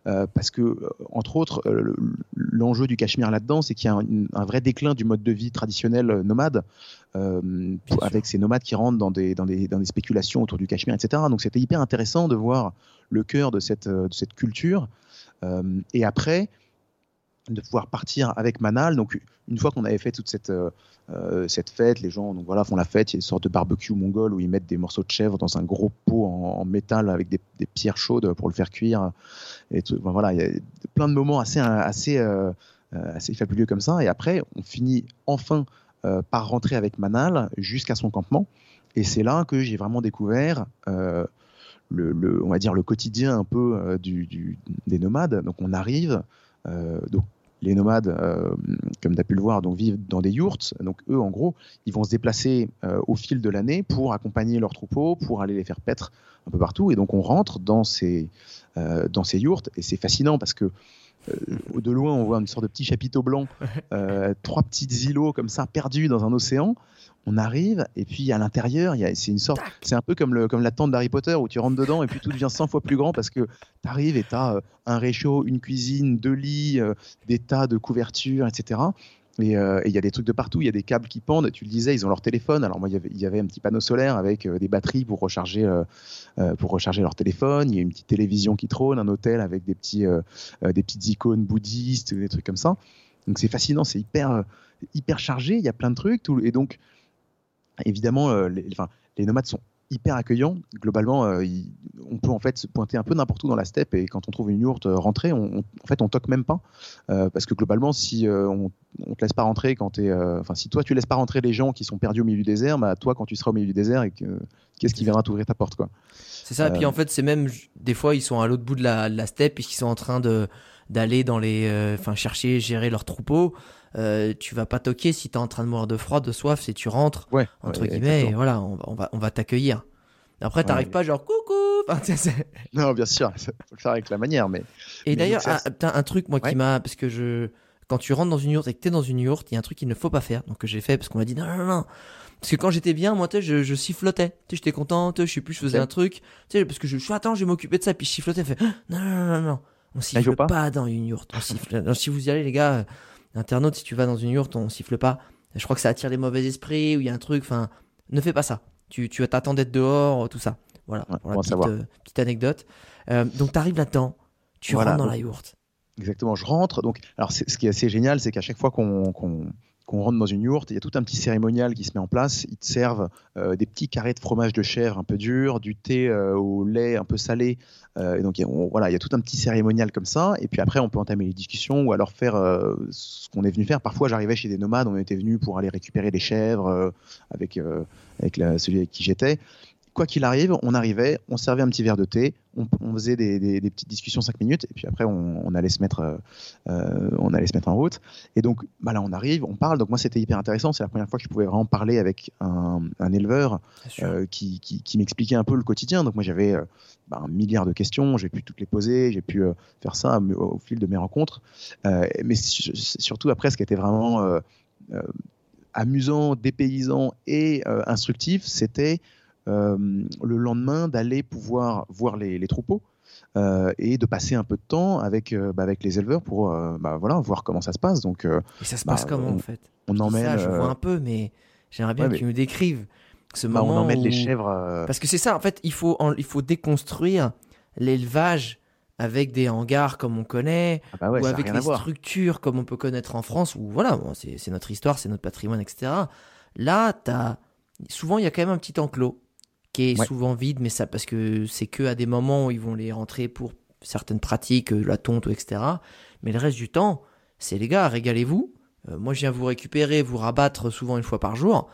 euh, parce que euh, entre autres euh, le- l'enjeu du Cachemire là-dedans, c'est qu'il y a un, un vrai déclin du mode de vie traditionnel nomade euh, sûr. avec ces nomades qui rentrent dans des, dans des, dans des spéculations autour du Cachemire, etc. Donc c'était hyper intéressant de voir le cœur de cette, de cette culture. Et après, de pouvoir partir avec Manal. Donc, une fois qu'on avait fait toute cette, euh, euh, cette fête, les gens donc voilà, font la fête. Il y a une sorte de barbecue mongol où ils mettent des morceaux de chèvre dans un gros pot en, métal avec des, des pierres chaudes pour le faire cuire. Et tout. Voilà, il y a plein de moments assez, assez, euh, assez fabuleux comme ça. Et après, on finit enfin par rentrer avec Manal jusqu'à son campement. Et c'est là que j'ai vraiment découvert. le, le- on va dire le quotidien un peu du, des nomades. Donc on arrive, donc les nomades, euh, comme tu as pu le voir, donc vivent dans des yourtes. Donc eux, en gros, ils vont se déplacer euh, au fil de l'année pour accompagner leurs troupeaux, pour aller les faire paître un peu partout. Et donc on rentre dans ces, euh, dans ces yourtes et c'est fascinant parce que euh, de loin, on voit une sorte de petit chapiteau blanc, euh, trois petites îlots comme ça perdus dans un océan. On arrive et puis à l'intérieur, il y a- c'est une sorte, c'est un peu comme, le, comme la tente d'Harry Potter où tu rentres dedans et puis tout devient 100 fois plus grand parce que tu arrives et tu as un réchaud, une cuisine, deux lits, euh, des tas de couvertures, etc. Et euh, et il y a des trucs de partout, il y a des câbles qui pendent. Tu le disais, ils ont leur téléphone. Alors moi, il y avait, un petit panneau solaire avec euh, des batteries pour recharger, euh, euh, pour recharger leur téléphone. Il y a une petite télévision qui trône, un hôtel avec des petits, euh, euh, des petites icônes bouddhistes, des trucs comme ça. Donc c'est fascinant, c'est hyper, euh, hyper chargé. Il y a plein de trucs. Tout, et donc évidemment, euh, les, enfin, les nomades sont hyper accueillants. Globalement, euh, on peut en fait se pointer un peu n'importe où dans la steppe et quand on trouve une yourte euh, rentrée, on, on- en fait, on toque même pas Euh, parce que globalement, si on, on te laisse pas rentrer quand t'es, enfin, si toi tu laisses pas rentrer les gens qui sont perdus au milieu du désert, bah toi, quand tu seras au milieu du désert, et que qu'est-ce qui viendra t'ouvrir ta porte, quoi C'est ça, et puis en fait, c'est même, des fois, ils sont à l'autre bout de la, de la steppe, puisqu'ils sont en train de d'aller dans les, enfin, chercher, gérer leur troupeau. Euh, tu vas pas toquer si t'es en train de mourir de froid, de soif, si tu rentres, Ouais. entre ouais, guillemets, et voilà, on va, on va, on va t'accueillir. Après, t'arrives Ouais. pas genre coucou. Enfin, tu Non, bien sûr, faut le faire avec la manière, mais Et d'ailleurs, un, un truc moi qui m'a, parce que je, quand tu rentres dans une yourte et que t'es dans une yourte, il y a un truc qu'il ne faut pas faire, donc que j'ai fait parce qu'on m'a dit non non non. Parce que quand j'étais bien, moi, tu sais, je, je sifflotais. Tu sais, j'étais content, tu je sais plus, je faisais un truc. Tu sais, parce que je, suis attends, je vais m'occuper de ça, puis je sifflotais, je fais non non non non non. On siffle pas. pas dans une yourte. On siffle. Alors, si vous y allez, les gars, euh, internautes, si tu vas dans une yourte, on siffle pas. Je crois que ça attire les mauvais esprits ou il y a un truc. Enfin, ne fais pas ça. Tu, tu t'attends d'être dehors, tout ça. Voilà. Ouais, pour la petite, euh, petite anecdote. Euh, donc, t'arrives là-dedans. Tu Voilà, rentres dans donc- la yourte. Exactement, je rentre. Donc, alors, ce qui est assez génial, c'est qu'à chaque fois qu'on qu'on- qu'on rentre dans une yourte, il y a tout un petit cérémonial qui se met en place. Ils te servent euh, des petits carrés de fromage de chèvre un peu dur, du thé euh, au lait un peu salé. Euh, et donc, voilà, il y a tout un petit cérémonial comme ça. Et puis après, on peut entamer les discussions ou alors faire ce qu'on est venu faire. Parfois, j'arrivais chez des nomades, on était venu pour aller récupérer des chèvres avec, avec celui avec qui j'étais. Quoi qu'il arrive, on arrivait, on servait un petit verre de thé, on, on faisait des, des- des petites discussions 5 minutes, et puis après on, on allait se mettre, euh, euh, on allait se mettre en route. Et donc bah là, on arrive, on parle. Donc moi, c'était hyper intéressant. C'est la première fois que je pouvais vraiment parler avec un, un éleveur euh, qui, qui- qui m'expliquait un peu le quotidien. Donc moi, j'avais euh, bah, un milliard de questions, j'ai pu toutes les poser, j'ai pu faire ça au, au fil de mes rencontres. Mais su- surtout après, ce qui était vraiment amusant, dépaysant et instructif, c'était le lendemain d'aller pouvoir voir les, les troupeaux. euh, et de passer un peu de temps avec, euh, bah, avec les éleveurs pour euh, bah, voilà, voir comment ça se passe. Donc, euh, Et ça se bah, passe comment on- en fait? on emmène, ça, je euh, vois un peu, mais j'aimerais bien ouais, que mais- tu me décrives ce bah, on moment. les où- chèvres. euh, Parce que c'est ça, en fait, il faut, en- il faut déconstruire l'élevage avec des hangars comme on connaît, ah bah ouais, ou avec voir. structures comme on peut connaître en France, où voilà, bon, c'est notre histoire, c'est notre patrimoine, etc. Là, as... souvent, il y a quand même un petit enclos qui est Ouais. souvent vide, mais ça parce que c'est que à des moments où ils vont les rentrer pour certaines pratiques, euh, la tonte, etc. Mais le reste du temps, c'est les gars, régalez-vous. Euh, moi, je viens vous récupérer, vous rabattre souvent une fois par jour.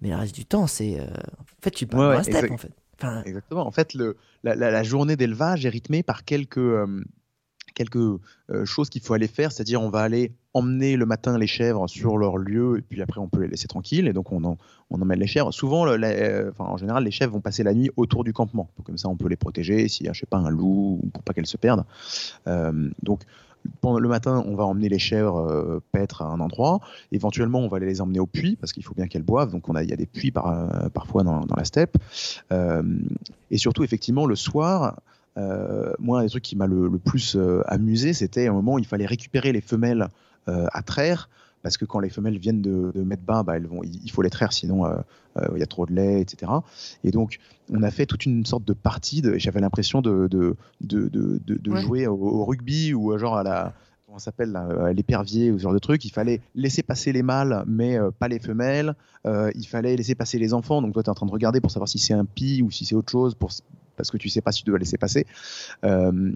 Mais le reste du temps, c'est. euh, En fait, tu parles Ouais, steppe, exact. en fait. Enfin, Exactement. En fait, le, la, la- la journée d'élevage est rythmée par quelques, euh, quelques euh, choses qu'il faut aller faire, c'est-à-dire on va aller emmener le matin les chèvres sur leur lieu et puis après on peut les laisser tranquilles et donc on, emmène les chèvres. Souvent, euh, en général, les chèvres vont passer la nuit autour du campement, Donc, comme ça on peut les protéger s'il y a je sais pas un loup ou pour pas qu'elles se perdent. Euh, donc le matin, on va emmener les chèvres euh, paître à un endroit. Éventuellement, on va les emmener au puits parce qu'il faut bien qu'elles boivent. Donc, il y a des puits euh, parfois dans, la steppe. Et surtout, effectivement, le soir, moi, un des trucs qui m'a le, le plus euh, amusé, c'était un moment où il fallait récupérer les femelles euh, à traire. Parce que quand les femelles viennent de, de mettre bas, bah, elles vont, il faut les traire, sinon euh, euh, il y a trop de lait, etc. Et donc, on a fait toute une sorte de partie. de- J'avais l'impression de, de, de, Ouais. jouer au, au rugby ou euh, genre à la comment s'appelle l'épervier ou ce genre de truc. Il fallait laisser passer les mâles, mais euh, pas les femelles. Euh, il fallait laisser passer les enfants. Donc toi, tu es en train de regarder pour savoir si c'est un pie ou si c'est autre chose, pour, parce que tu sais pas si tu dois laisser passer. Euh,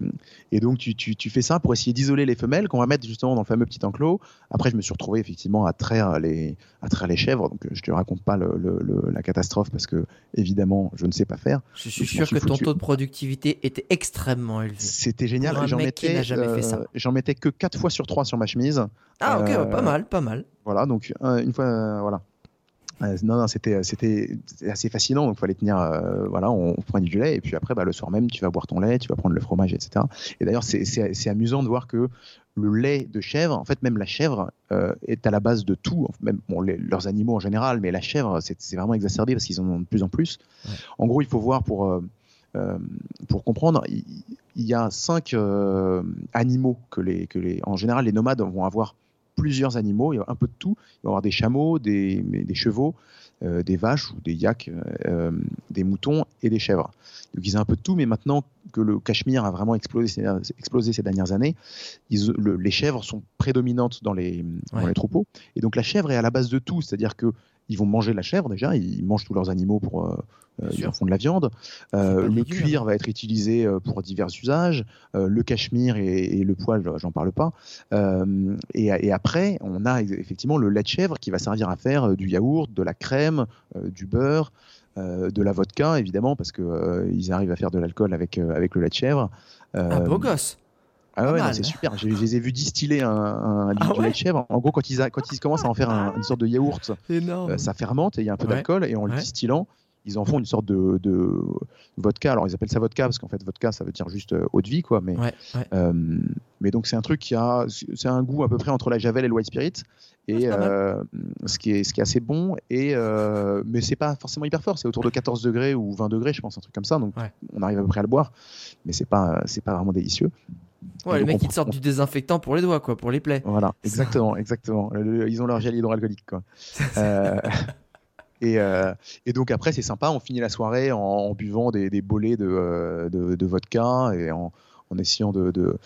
et donc tu, tu, tu fais ça pour essayer d'isoler les femelles qu'on va mettre justement dans le fameux petit enclos. Après, je me suis retrouvé effectivement à traire les, à traire les chèvres. Donc euh, je te raconte pas le, le- le- la catastrophe parce que évidemment, je ne sais pas faire. Je suis sûr que ton taux de productivité était extrêmement élevé. C'était génial. Un J'en mettais, euh, mettais que 4 fois sur 3 sur ma chemise. Ah ok, Euh, ouais, pas mal, pas mal. Voilà, donc un- une fois, euh, voilà. Euh, non, non, c'était, assez fascinant. Donc, il fallait tenir, euh, voilà, on, on prenait du lait et puis après, bah, le soir même, tu vas boire ton lait, tu vas prendre le fromage, etc. Et d'ailleurs, c'est, amusant de voir que le lait de chèvre, en fait, même la chèvre euh, est à la base de tout. Même bon, les- leurs animaux en général, mais la chèvre, c'est, vraiment exacerbé parce qu'ils en ont de plus en plus. Ouais. En gros, il faut voir pour euh, euh, pour comprendre. Il, il y a cinq euh, animaux que les que les, en général, les nomades vont avoir plusieurs animaux, il y a un peu de tout. Il va y avoir des chameaux, des, chevaux, euh, des vaches ou des yaks, euh, euh, des moutons et des chèvres. Donc ils ont un peu de tout, mais maintenant que le Cachemire a vraiment explosé ces, explosé ces dernières années, ils- le- les chèvres sont prédominantes dans les, dans Ouais. les troupeaux. Et donc la chèvre est à la base de tout, c'est-à-dire que ils vont manger la chèvre déjà, ils mangent tous leurs animaux pour euh, euh, ils sûr. en font de la viande. Euh, le cuir va être utilisé euh, pour divers usages. Euh, le cachemire et, et le poil, j'en parle pas. Et, et après, on a effectivement le lait de chèvre qui va servir à faire du yaourt, de la crème, du beurre, de la vodka évidemment parce que ils arrivent à faire de l'alcool avec avec le lait de chèvre. Un beau gosse. Ah ouais, c'est super. Je, je les ai vus distiller un, un litre Ah de ouais lait de chèvre. En gros, quand ils, a- quand ils commencent à en faire un- une sorte de yaourt, euh, ça fermente et il y a un peu Ouais. d'alcool et en le distillant, ils en font une sorte de, de vodka. Alors ils appellent ça vodka parce qu'en fait vodka ça veut dire juste euh, eau de vie quoi. Mais Ouais, ouais. euh, mais donc c'est un truc qui a c'est un goût à peu près entre la javel et le white spirit Ah, et euh, ce qui est ce qui est assez bon et euh, mais c'est pas forcément hyper fort. C'est autour de 14 degrés ou 20 degrés je pense un truc comme ça. Donc Ouais. on arrive à peu près à le boire, mais c'est pas c'est pas vraiment délicieux. Ouais, Et le donc, mec, on il te sort prend- du désinfectant pour les doigts, quoi, pour les plaies. Voilà, exactement, exactement. Le- Ils ont leur gel hydroalcoolique, quoi. Euh, et, euh, et donc après, c'est sympa. On finit la soirée en, en buvant des, des bolets de, euh, de, de vodka et en, en essayant de, de,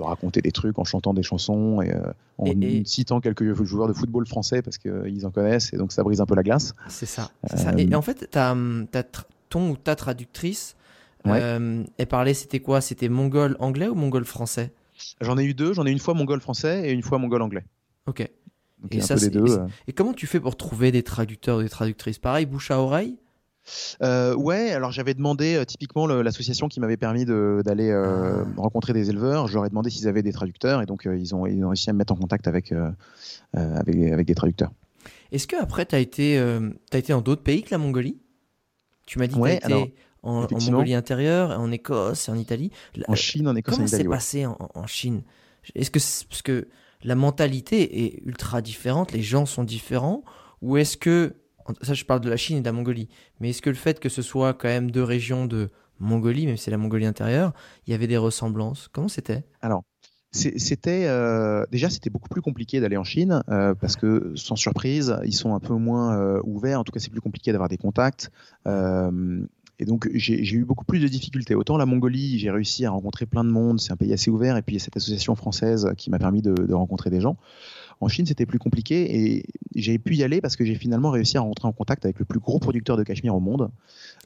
raconter des trucs, en chantant des chansons et euh, en Et- et- citant quelques joueurs de football français parce qu'ils en connaissent et donc ça brise un peu la glace. C'est ça. c'est ça. Et, en fait, t'as, hum, ton ou ta traductrice, Ouais. euh, elle parlait, c'était quoi? C'était mongol anglais ou mongol français? J'en ai eu deux. J'en ai une fois mongol français et une fois mongol anglais. Ok. Donc Et ça, deux. et euh. Et comment tu fais pour trouver des traducteurs ou des traductrices? Pareil, bouche à oreille? Euh, ouais, alors j'avais demandé euh, typiquement l'association qui m'avait permis de- d'aller euh, Ah. rencontrer des éleveurs. Je leur ai demandé s'ils avaient des traducteurs et donc euh, ils, ont, ils ont réussi à me mettre en contact avec, avec, avec des traducteurs. Est-ce que après t'as été, euh, t'as été dans d'autres pays que la Mongolie? Tu m'as dit que Ouais, t'as été alors, en. Mongolie intérieure, en Écosse, et en Italie. En Chine, en Écosse, en Comment c'est Italie. ouais. passé en, en Chine? Est-ce que parce que la mentalité est ultra différente, les gens sont différents, ou est-ce que ça je parle de la Chine et de la Mongolie, mais est-ce que le fait que ce soit quand même deux régions de Mongolie, même si c'est la Mongolie intérieure, il y avait des ressemblances? Comment c'était? C'est- C'était euh, déjà c'était beaucoup plus compliqué d'aller en Chine euh, parce que sans surprise ils sont un peu moins euh, ouverts. En tout cas c'est plus compliqué d'avoir des contacts. Euh, et donc j'ai eu beaucoup plus de difficultés. Autant la Mongolie j'ai réussi à rencontrer plein de monde, c'est un pays assez ouvert et puis il y a cette association française qui m'a permis de, de rencontrer des gens. En Chine c'était plus compliqué et j'ai pu y aller parce que j'ai finalement réussi à rentrer en contact avec le plus gros producteur de cachemire au monde,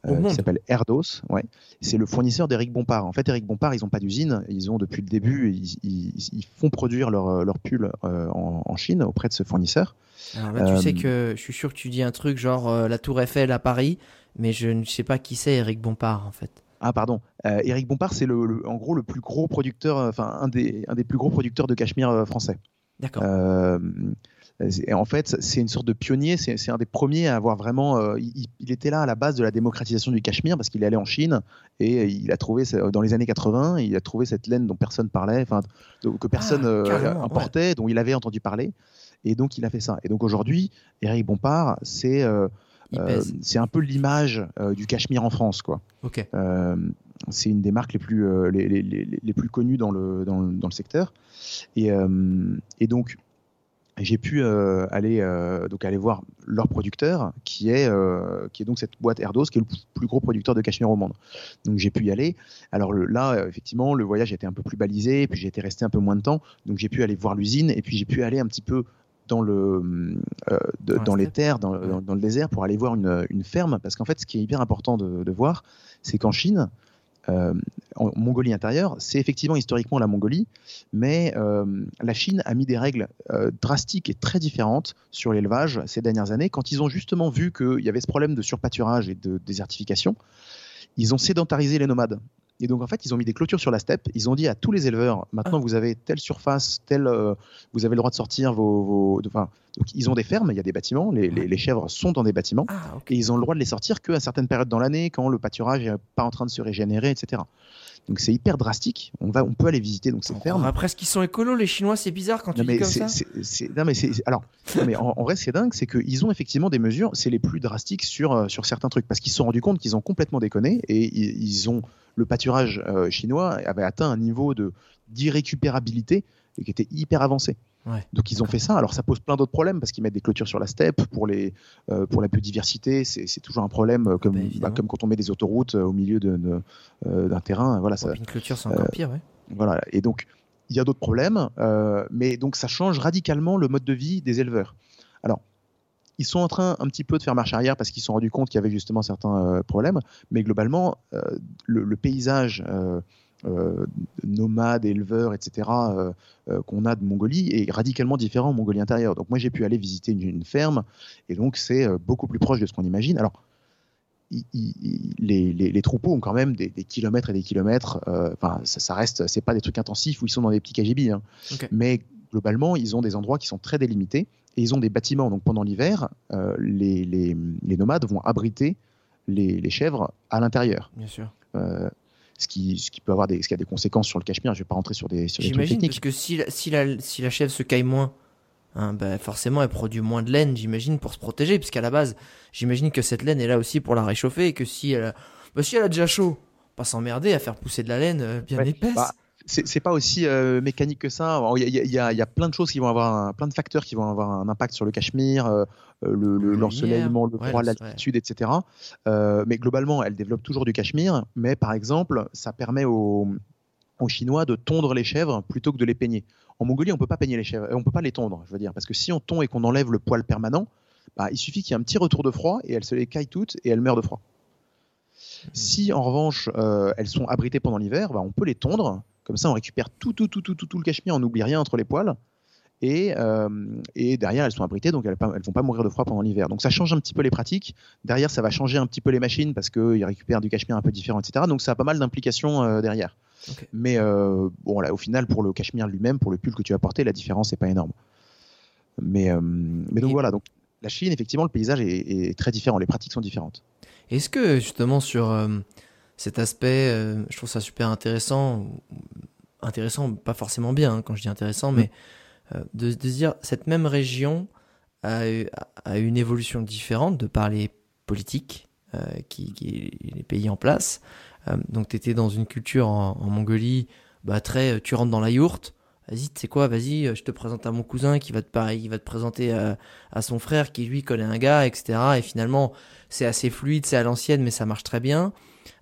Au monde qui s'appelle Erdos. Ouais. C'est le fournisseur d'Eric Bompard. En fait, Eric Bompard, ils n'ont pas d'usine. Ils ont depuis le début, ils, ils- ils font produire leur, leur pull euh, en, en Chine auprès de ce fournisseur. Alors là, tu Euh, sais que je suis sûr que tu dis un truc genre euh, la Tour Eiffel à Paris, mais je ne sais pas qui c'est Eric Bompard en fait. Ah pardon, euh, Eric Bompard, c'est le, le- en gros le plus gros producteur, euh, enfin un des, un des plus gros producteurs de cachemire euh, français. D'accord. Euh, et en fait, c'est une sorte de pionnier, c'est un des premiers à avoir vraiment. euh, il, il était là à la base de la démocratisation du cachemire parce qu'il est allé en Chine et il a trouvé, dans les années 80, il a trouvé cette laine dont personne parlait, enfin, que personne Ah, importait, dont il avait entendu parler. Et donc, il a fait ça. Et donc, aujourd'hui, Eric Bompard, c'est euh. C'est un peu l'image euh, du cachemire en France, quoi. Ok. Euh, c'est une des marques les plus, euh, les, les- les- les plus connues dans le, dans le, dans le secteur. Et, euh, et donc, j'ai pu euh, aller, euh, donc aller voir leur producteur, qui est, euh, qui est donc cette boîte Erdos, qui est le plus gros producteur de cachemire au monde. Donc j'ai pu y aller. Alors le- là, euh, effectivement, le voyage était un peu plus balisé, puis j'ai été resté un peu moins de temps. Donc j'ai pu aller voir l'usine, et puis j'ai pu aller un petit peu dans le euh, de- Dans les terres, dans, Ouais. dans- dans le désert, pour aller voir une, une ferme, parce qu'en fait, ce qui est hyper important de, de voir, c'est qu'en Chine, euh, en Mongolie intérieure, c'est effectivement historiquement la Mongolie, mais euh, la Chine a mis des règles euh, drastiques et très différentes sur l'élevage ces dernières années. Quand ils ont justement vu qu'il y avait ce problème de surpâturage et de désertification, ils ont sédentarisé les nomades. Et donc en fait, ils ont mis des clôtures sur la steppe. Ils ont dit à tous les éleveurs maintenant Ah. vous avez telle surface, telle, euh, vous avez le droit de sortir vos, vos- de- donc ils ont des fermes, il y a des bâtiments. Les, les- les chèvres sont dans des bâtiments Ah, et ils ont le droit de les sortir qu'à certaines périodes dans l'année, quand le pâturage est pas en train de se régénérer, etc. Donc c'est hyper drastique. On va, on peut aller visiter donc ces fermes. croirait presque qu'ils sont écolos, les Chinois, c'est bizarre quand tu dis comme ça. non mais c'est, alors, non, mais en, en vrai, c'est dingue, c'est qu'ils ont effectivement des mesures, c'est les plus drastiques sur euh, sur certains trucs, parce qu'ils se sont rendus compte qu'ils ont complètement déconné et ils, ils ont le pâturage euh, chinois avait atteint un niveau de d'irrécupérabilité et qui était hyper avancé. Ouais. Donc ils ont fait ça. Alors ça pose plein d'autres problèmes parce qu'ils mettent des clôtures sur la steppe pour les euh, pour la biodiversité, c'est, toujours un problème euh, comme Bah, bah, comme quand on met des autoroutes euh, au milieu d'un terrain. Voilà, ça, une clôture, c'est encore pire, ouais. voilà. Et donc, il y a d'autres problèmes, mais donc ça change radicalement le mode de vie des éleveurs. Alors, ils sont en train un petit peu de faire marche arrière parce qu'ils se sont rendus compte qu'il y avait justement certains euh, problèmes, mais globalement, euh, le, le paysage euh, euh, nomade, éleveur, etc., euh, euh, qu'on a de Mongolie est radicalement différent en Mongolie intérieure. Donc, moi, j'ai pu aller visiter une, une ferme, et donc c'est beaucoup plus proche de ce qu'on imagine. Alors, les, les- les troupeaux ont quand même des, des kilomètres et des kilomètres. Enfin, ça, ça reste, c'est pas des trucs intensifs où ils sont dans des petits KGB. hein. Mais globalement, ils ont des endroits qui sont très délimités et ils ont des bâtiments. Donc pendant l'hiver, euh, les, les- les nomades vont abriter les, les chèvres à l'intérieur. Bien sûr. Euh, ce qui, ce qui peut avoir des, ce qui a des conséquences sur le cachemire. Je vais pas rentrer sur des, sur des trucs J'imagine, parce que si la, si, la, si la chèvre se caille moins, hein, bah forcément elle produit moins de laine, j'imagine, pour se protéger, puisqu'à la base, j'imagine que cette laine est là aussi pour la réchauffer, et que si elle a, bah, si elle a déjà chaud, pas s'emmerder à faire pousser de la laine euh, bien Ouais, épaisse. bah, c'est pas aussi euh, mécanique que ça. Il y a, y y plein de choses qui vont avoir, un- plein de facteurs qui vont avoir un impact sur le cachemire, euh, euh, le, le- l'ensoleillement, le lumière, froid, ouais, le- l'altitude, etc. Euh, mais globalement, elle développe toujours du cachemire. Mais par exemple, ça permet aux, aux Chinois de tondre les chèvres plutôt que de les peigner. En Mongolie, on peut pas peigner les chèvres, on peut pas les tondre, je veux dire, parce que si on tond et qu'on enlève le poil permanent, bah, il suffit qu'il y ait un petit retour de froid et elles se les caillent toutes et elles meurent de froid. Si en revanche euh, elles sont abritées pendant l'hiver, bah, on peut les tondre. Comme ça, on récupère tout, tout, tout, tout, tout, tout le cachemire, on n'oublie rien entre les poils. Et, euh, et derrière, elles sont abritées, donc elles ne vont pas mourir de froid pendant l'hiver. Donc ça change un petit peu les pratiques. Derrière, ça va changer un petit peu les machines parce qu'ils récupèrent du cachemire un peu différent, etc. Donc ça a pas mal d'implications euh, derrière. Mais euh, bon, là, au final, pour le cachemire lui-même, pour le pull que tu as porté, la différence n'est pas énorme. Mais, mais donc Et- voilà, donc la Chine, effectivement, le paysage est, est très différent, les pratiques sont différentes. Est-ce que justement sur cet aspect, euh, je trouve ça super intéressant, intéressant, pas forcément bien hein, quand je dis intéressant, mais euh, de, de dire cette même région a, eu- a une évolution différente de par les politiques euh, qui, qui les pays en place. Euh, donc tu étais dans une culture en, en Mongolie, bah, très, euh, tu rentres dans la yourte. Vas-y, tu sais quoi, vas-y, euh, je te présente à mon cousin qui va te, pareil, il va te présenter à, à son frère qui lui connaît un gars, etc. Et finalement, c'est assez fluide, c'est à l'ancienne, mais ça marche très bien,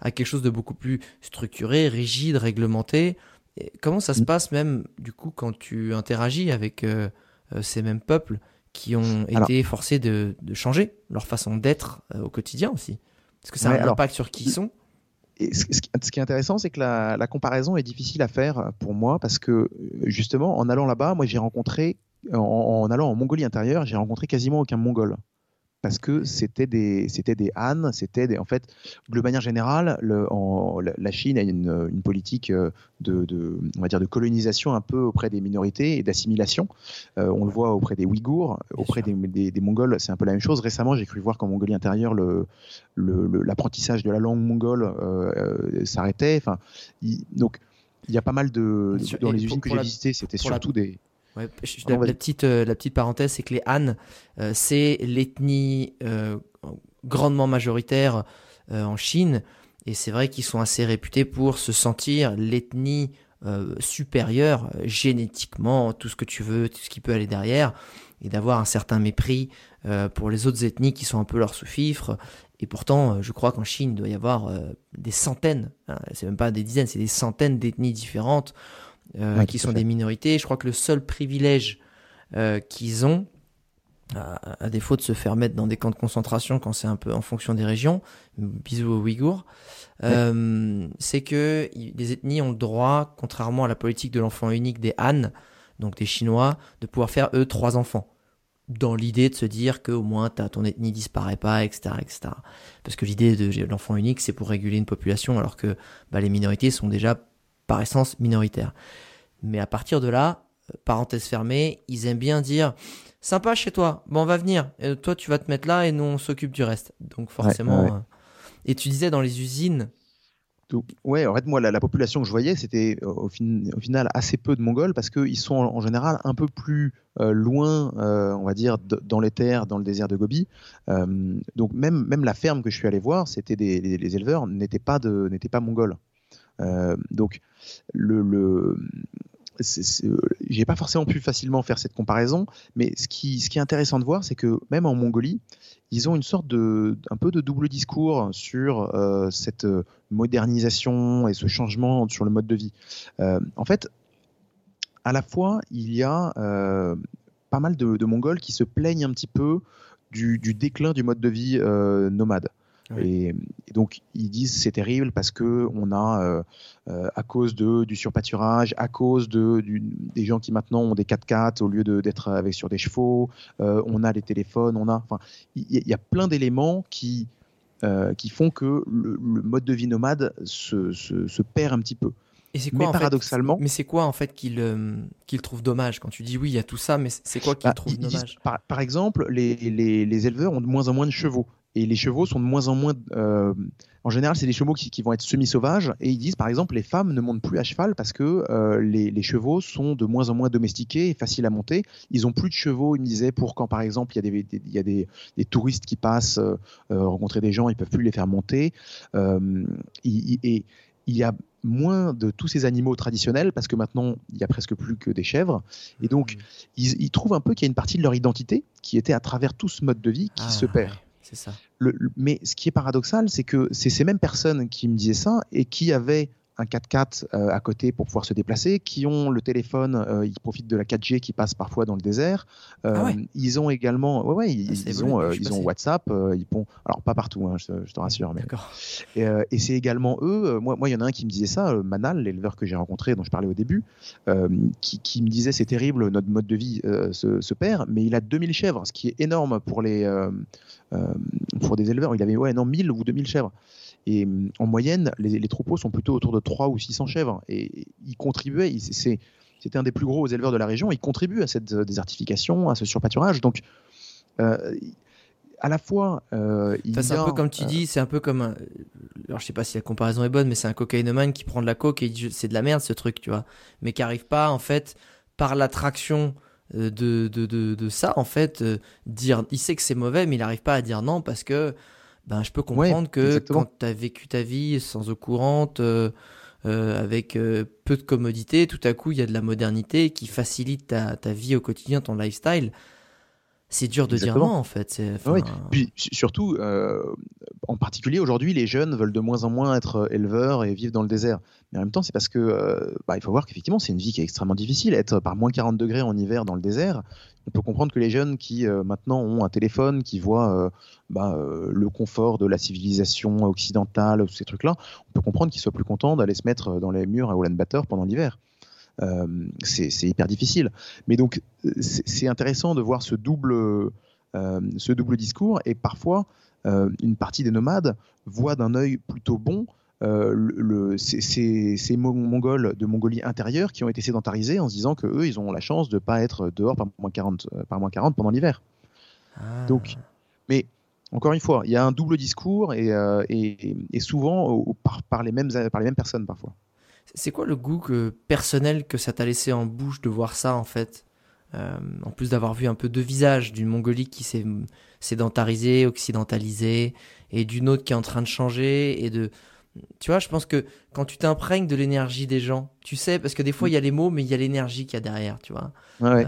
à quelque chose de beaucoup plus structuré, rigide, réglementé. Et comment ça se Mm. passe même, du coup, quand tu interagis avec euh, euh, ces mêmes peuples qui ont Alors- été forcés de, de changer leur façon d'être euh, au quotidien aussi? Est-ce que ça a Ouais, un alors- impact sur qui ils sont Et ce, ce qui- ce qui est intéressant, c'est que la, la comparaison est difficile à faire pour moi parce que justement, en allant là-bas, moi j'ai rencontré, en, en allant en Mongolie intérieure, j'ai rencontré quasiment aucun Mongol. Parce que c'était des, c'était des Han, c'était des, en fait, de manière générale, le, en, la Chine a une, une politique euh, de, de, on va dire, de colonisation un peu auprès des minorités et d'assimilation. Euh, on le voit auprès des Ouïghours, auprès des, des, des, Mongols, c'est un peu la même chose. Récemment, j'ai cru voir qu'en Mongolie intérieure, le, l'apprentissage de la langue mongole euh, s'arrêtait. Enfin, donc, il y a pas mal de, dans les usines que j'ai visitées, c'était surtout des Ouais, la, petite, euh, la petite parenthèse, c'est que les Han, euh, c'est l'ethnie euh, grandement majoritaire en Chine. Et c'est vrai qu'ils sont assez réputés pour se sentir l'ethnie supérieure, génétiquement, tout ce que tu veux, tout ce qui peut aller derrière, et d'avoir un certain mépris pour les autres ethnies qui sont un peu leurs sous-fifres. Et pourtant, je crois qu'en Chine, il doit y avoir des centaines, hein, c'est même pas des dizaines, c'est des centaines d'ethnies différentes. Euh, qui sont des minorités. Je crois que le seul privilège euh, qu'ils ont, à, défaut de se faire mettre dans des camps de concentration quand c'est un peu en fonction des régions, bisous aux Ouïghours, euh, c'est que les ethnies ont le droit, contrairement à la politique de l'enfant unique des Han, donc des Chinois, de pouvoir faire eux trois enfants dans l'idée de se dire que au moins ton ethnie disparaît pas, etc., etc. Parce que l'idée de l'enfant unique, c'est pour réguler une population, alors que bah, les minorités sont déjà par essence minoritaire. Mais à partir de là, euh, parenthèse fermée, ils aiment bien dire sympa chez toi, bon on va venir, et toi tu vas te mettre là et nous on s'occupe du reste. Donc forcément. Euh, et tu disais dans les usines. ouais, en fait, moi, la, population que je voyais, c'était euh, au, au, final assez peu de Mongols parce qu'ils sont en, général un peu plus loin, on va dire, dans les terres, dans le désert de Gobi. donc, même, même la ferme que je suis allé voir, c'était des, les, éleveurs n'étaient pas, de, pas mongols. Euh, donc, le, le j'ai pas forcément pu facilement faire cette comparaison, mais ce qui, est intéressant de voir, c'est que même en Mongolie, ils ont une sorte de, un peu de double discours sur euh, cette modernisation et ce changement sur le mode de vie. Euh, en fait, à la fois, il y a euh, pas mal de, Mongols qui se plaignent un petit peu du, déclin du mode de vie euh, Et, donc ils disent c'est terrible parce que on a euh, euh, à cause de du surpâturage, à cause de des gens qui maintenant ont des 4x4 au lieu d'être avec sur des chevaux, euh, on a les téléphones, on a enfin il y, a plein d'éléments qui qui font que le, mode de vie nomade se, se, perd un petit peu. Et c'est quoi, mais paradoxalement Mais c'est quoi en fait qu'il qu'il trouve dommage quand tu dis oui il y a tout ça, mais c'est quoi qu'il bah, trouve dommage? par, par, exemple, les, les, les, éleveurs ont de moins en moins de chevaux et les chevaux sont de moins en moins. Euh, en général, c'est des chevaux qui, qui vont être semi-sauvages. Et ils disent, par exemple, les femmes ne montent plus à cheval parce que euh, les, les, chevaux sont de moins en moins domestiqués et faciles à monter. Ils ont plus de chevaux, ils me disaient, pour quand, par exemple, il y a des, il y a des, des touristes qui passent euh, rencontrer des gens, ils peuvent plus les faire monter. et il y a moins de tous ces animaux traditionnels parce que maintenant il y a presque plus que des chèvres et donc mmh. ils, ils, trouvent un peu qu'il y a une partie de leur identité qui était à travers tout ce mode de vie qui ah, se perd. Mais ce qui est paradoxal, c'est que c'est ces mêmes personnes qui me disaient ça et qui avaient un 4x4 euh, à côté pour pouvoir se déplacer, qui ont le téléphone, euh, ils profitent de la 4G qui passe parfois dans le désert. Euh, ah ils ont également, ouais, ouais, ils, ah, ont, ils ont WhatsApp, ils alors pas partout, hein, je, te rassure, mais. Et, et c'est également eux. moi, moi, il y en a un qui me disait ça, Manal, l'éleveur que j'ai rencontré, dont je parlais au début, qui, qui, me disait c'est terrible, notre mode de vie se, se, perd, mais il a 2000 chèvres, ce qui est énorme pour les pour des éleveurs. Il avait ouais non 1000 ou 2000 chèvres. Et mm, en moyenne, les, troupeaux sont plutôt autour de 3 ou 600 chèvres. Et ils contribuaient, c'était un des plus gros éleveurs de la région, ils contribuent à cette euh, désertification, à ce surpâturage. Donc, euh, à la fois, euh, c'est un peu comme tu dis, c'est un peu comme, un... alors je sais pas si la comparaison est bonne, mais c'est un cocaïnomane qui prend de la coke et c'est de la merde ce truc, tu vois, mais qui arrive pas en fait par l'attraction de, de, de, de, ça en fait dire, il sait que c'est mauvais, mais il n'arrive pas à dire non parce que ben, je peux comprendre que quand tu as vécu ta vie sans eau courante, euh, euh, avec euh, peu de commodité, tout à coup il y a de la modernité qui facilite ta, ta vie au quotidien, ton lifestyle. C'est dur de dire non en fait. Oui. Puis surtout, en particulier aujourd'hui, les jeunes veulent de moins en moins être éleveurs et vivre dans le désert. Mais en même temps, c'est parce que bah, il faut voir qu'effectivement, c'est une vie qui est extrêmement difficile. Être par moins 40 degrés en hiver dans le désert, on peut comprendre que les jeunes qui euh, maintenant ont un téléphone, qui voient euh, bah, euh, le confort de la civilisation occidentale, tous ces trucs-là, on peut comprendre qu'ils soient plus contents d'aller se mettre dans les murs à Ulaanbaatar pendant l'hiver. C'est hyper difficile. Mais donc, c'est intéressant de voir ce double, ce double discours et parfois une partie des nomades voient d'un œil plutôt bon le, ces, Mongols de Mongolie intérieure qui ont été sédentarisés en se disant que eux, ils ont la chance de ne pas être dehors par moins 40, par moins 40 pendant l'hiver. Ah. Donc, mais encore une fois, il y a un double discours et, et, souvent par, par, les mêmes, par les mêmes personnes parfois. C'est quoi le goût que, personnel que ça t'a laissé en bouche de voir ça en fait? Euh, En plus d'avoir vu un peu deux visages d'une Mongolie qui s'est sédentarisée, occidentalisée, et d'une autre qui est en train de changer, et de tu vois, je pense que quand tu t'imprègnes de l'énergie des gens, tu sais, parce que des fois il y a les mots, mais il y a l'énergie qu'il y a derrière, tu vois. Euh,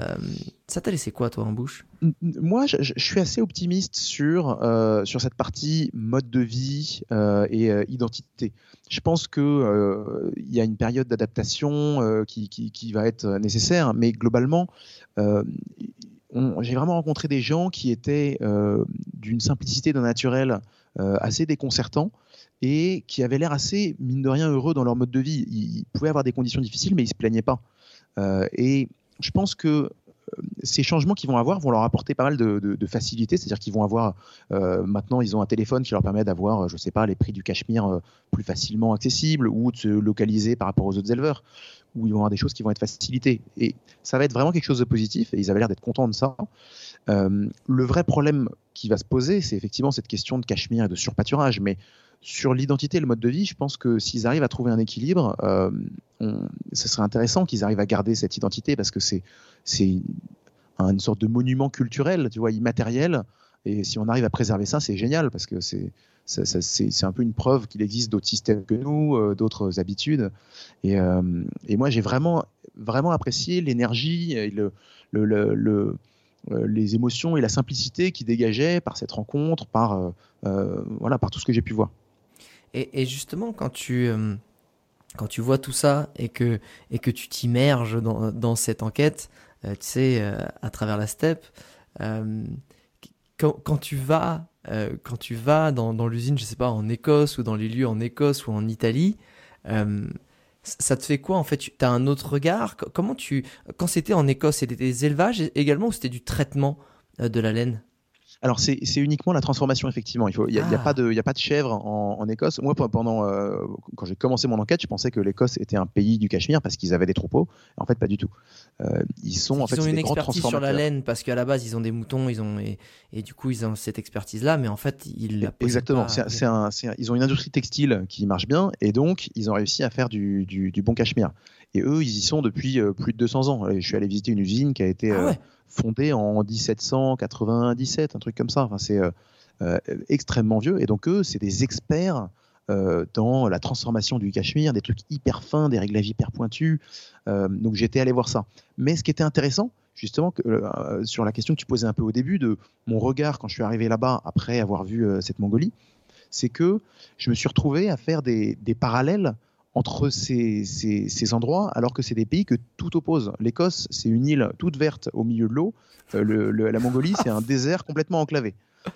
ça t'a laissé quoi, toi, en bouche? Moi, je, suis assez optimiste sur, euh, sur cette partie mode de vie euh, et identité. Je pense qu'il il y a une période d'adaptation qui, qui, qui, va être nécessaire, mais globalement, j'ai vraiment rencontré des gens qui étaient d'une simplicité, d'un naturel assez déconcertant et qui avaient l'air assez, mine de rien, heureux dans leur mode de vie. Ils, pouvaient avoir des conditions difficiles, mais ils se plaignaient pas. Euh, et je pense que euh, ces changements qu'ils vont avoir vont leur apporter pas mal de, de, facilité, c'est-à-dire qu'ils vont avoir euh, maintenant ils ont un téléphone qui leur permet d'avoir, je sais pas, les prix du cachemire plus facilement accessibles ou de se localiser par rapport aux autres éleveurs, où ils vont avoir des choses qui vont être facilitées. Et ça va être vraiment quelque chose de positif. Et ils avaient l'air d'être contents de ça. le vrai problème qui va se poser, c'est effectivement cette question de cachemire et de surpâturage, mais sur l'identité et le mode de vie, je pense que s'ils arrivent à trouver un équilibre, euh, ce serait intéressant qu'ils arrivent à garder cette identité parce que c'est une sorte de monument culturel, tu vois, immatériel. Et si on arrive à préserver ça, c'est génial parce que c'est un peu une preuve qu'il existe d'autres systèmes que nous, euh, d'autres habitudes. Et, euh, et moi, j'ai vraiment vraiment apprécié l'énergie les émotions et la simplicité qui dégageaient par cette rencontre, par voilà, par tout ce que j'ai pu voir. Et, justement, quand tu, euh, quand tu vois tout ça et que, et que tu t'immerges dans, dans, cette enquête, euh, tu sais, euh, à travers la steppe, quand, quand, tu vas, quand tu vas dans, dans l'usine, je sais pas, en Écosse ou dans les lieux en Écosse ou en Italie, ça te fait quoi en fait? Tu as un autre regard? Comment tu quand c'était en Écosse, c'était des élevages également ou c'était du traitement de la laine? Alors c'est uniquement la transformation effectivement. Il n'y a, a, pas de a pas de chèvre en, en Écosse. Moi pendant euh, quand j'ai commencé mon enquête, je pensais que l'Écosse était un pays du Cachemire parce qu'ils avaient des troupeaux. En fait pas du tout. Euh, ils sont en fait ils ont une des expertise sur la laine parce qu'à la base ils ont des moutons, ils ont et, et du coup ils ont cette expertise là, mais en fait ils la exactement. C'est un, ils ont une industrie textile qui marche bien et donc ils ont réussi à faire du, du, du bon Cachemire. Et eux ils y sont depuis euh, plus de 200 ans. Je suis allé visiter une usine qui a été ah ouais fondé en 1797, un truc comme ça. Enfin, c'est euh, euh, extrêmement vieux. Et donc, eux, c'est des experts euh, dans la transformation du cachemire, des trucs hyper fins, des réglages hyper pointus. donc, j'étais allé voir ça. Mais ce qui était intéressant, justement, sur la question que tu posais un peu au début de mon regard quand je suis arrivé là-bas après avoir vu cette Mongolie, c'est que je me suis retrouvé à faire des, des parallèles entre ces, ces, endroits, alors que c'est des pays que tout oppose. L'Écosse, c'est une île toute verte au milieu de l'eau. Euh, la Mongolie, c'est un désert complètement enclavé.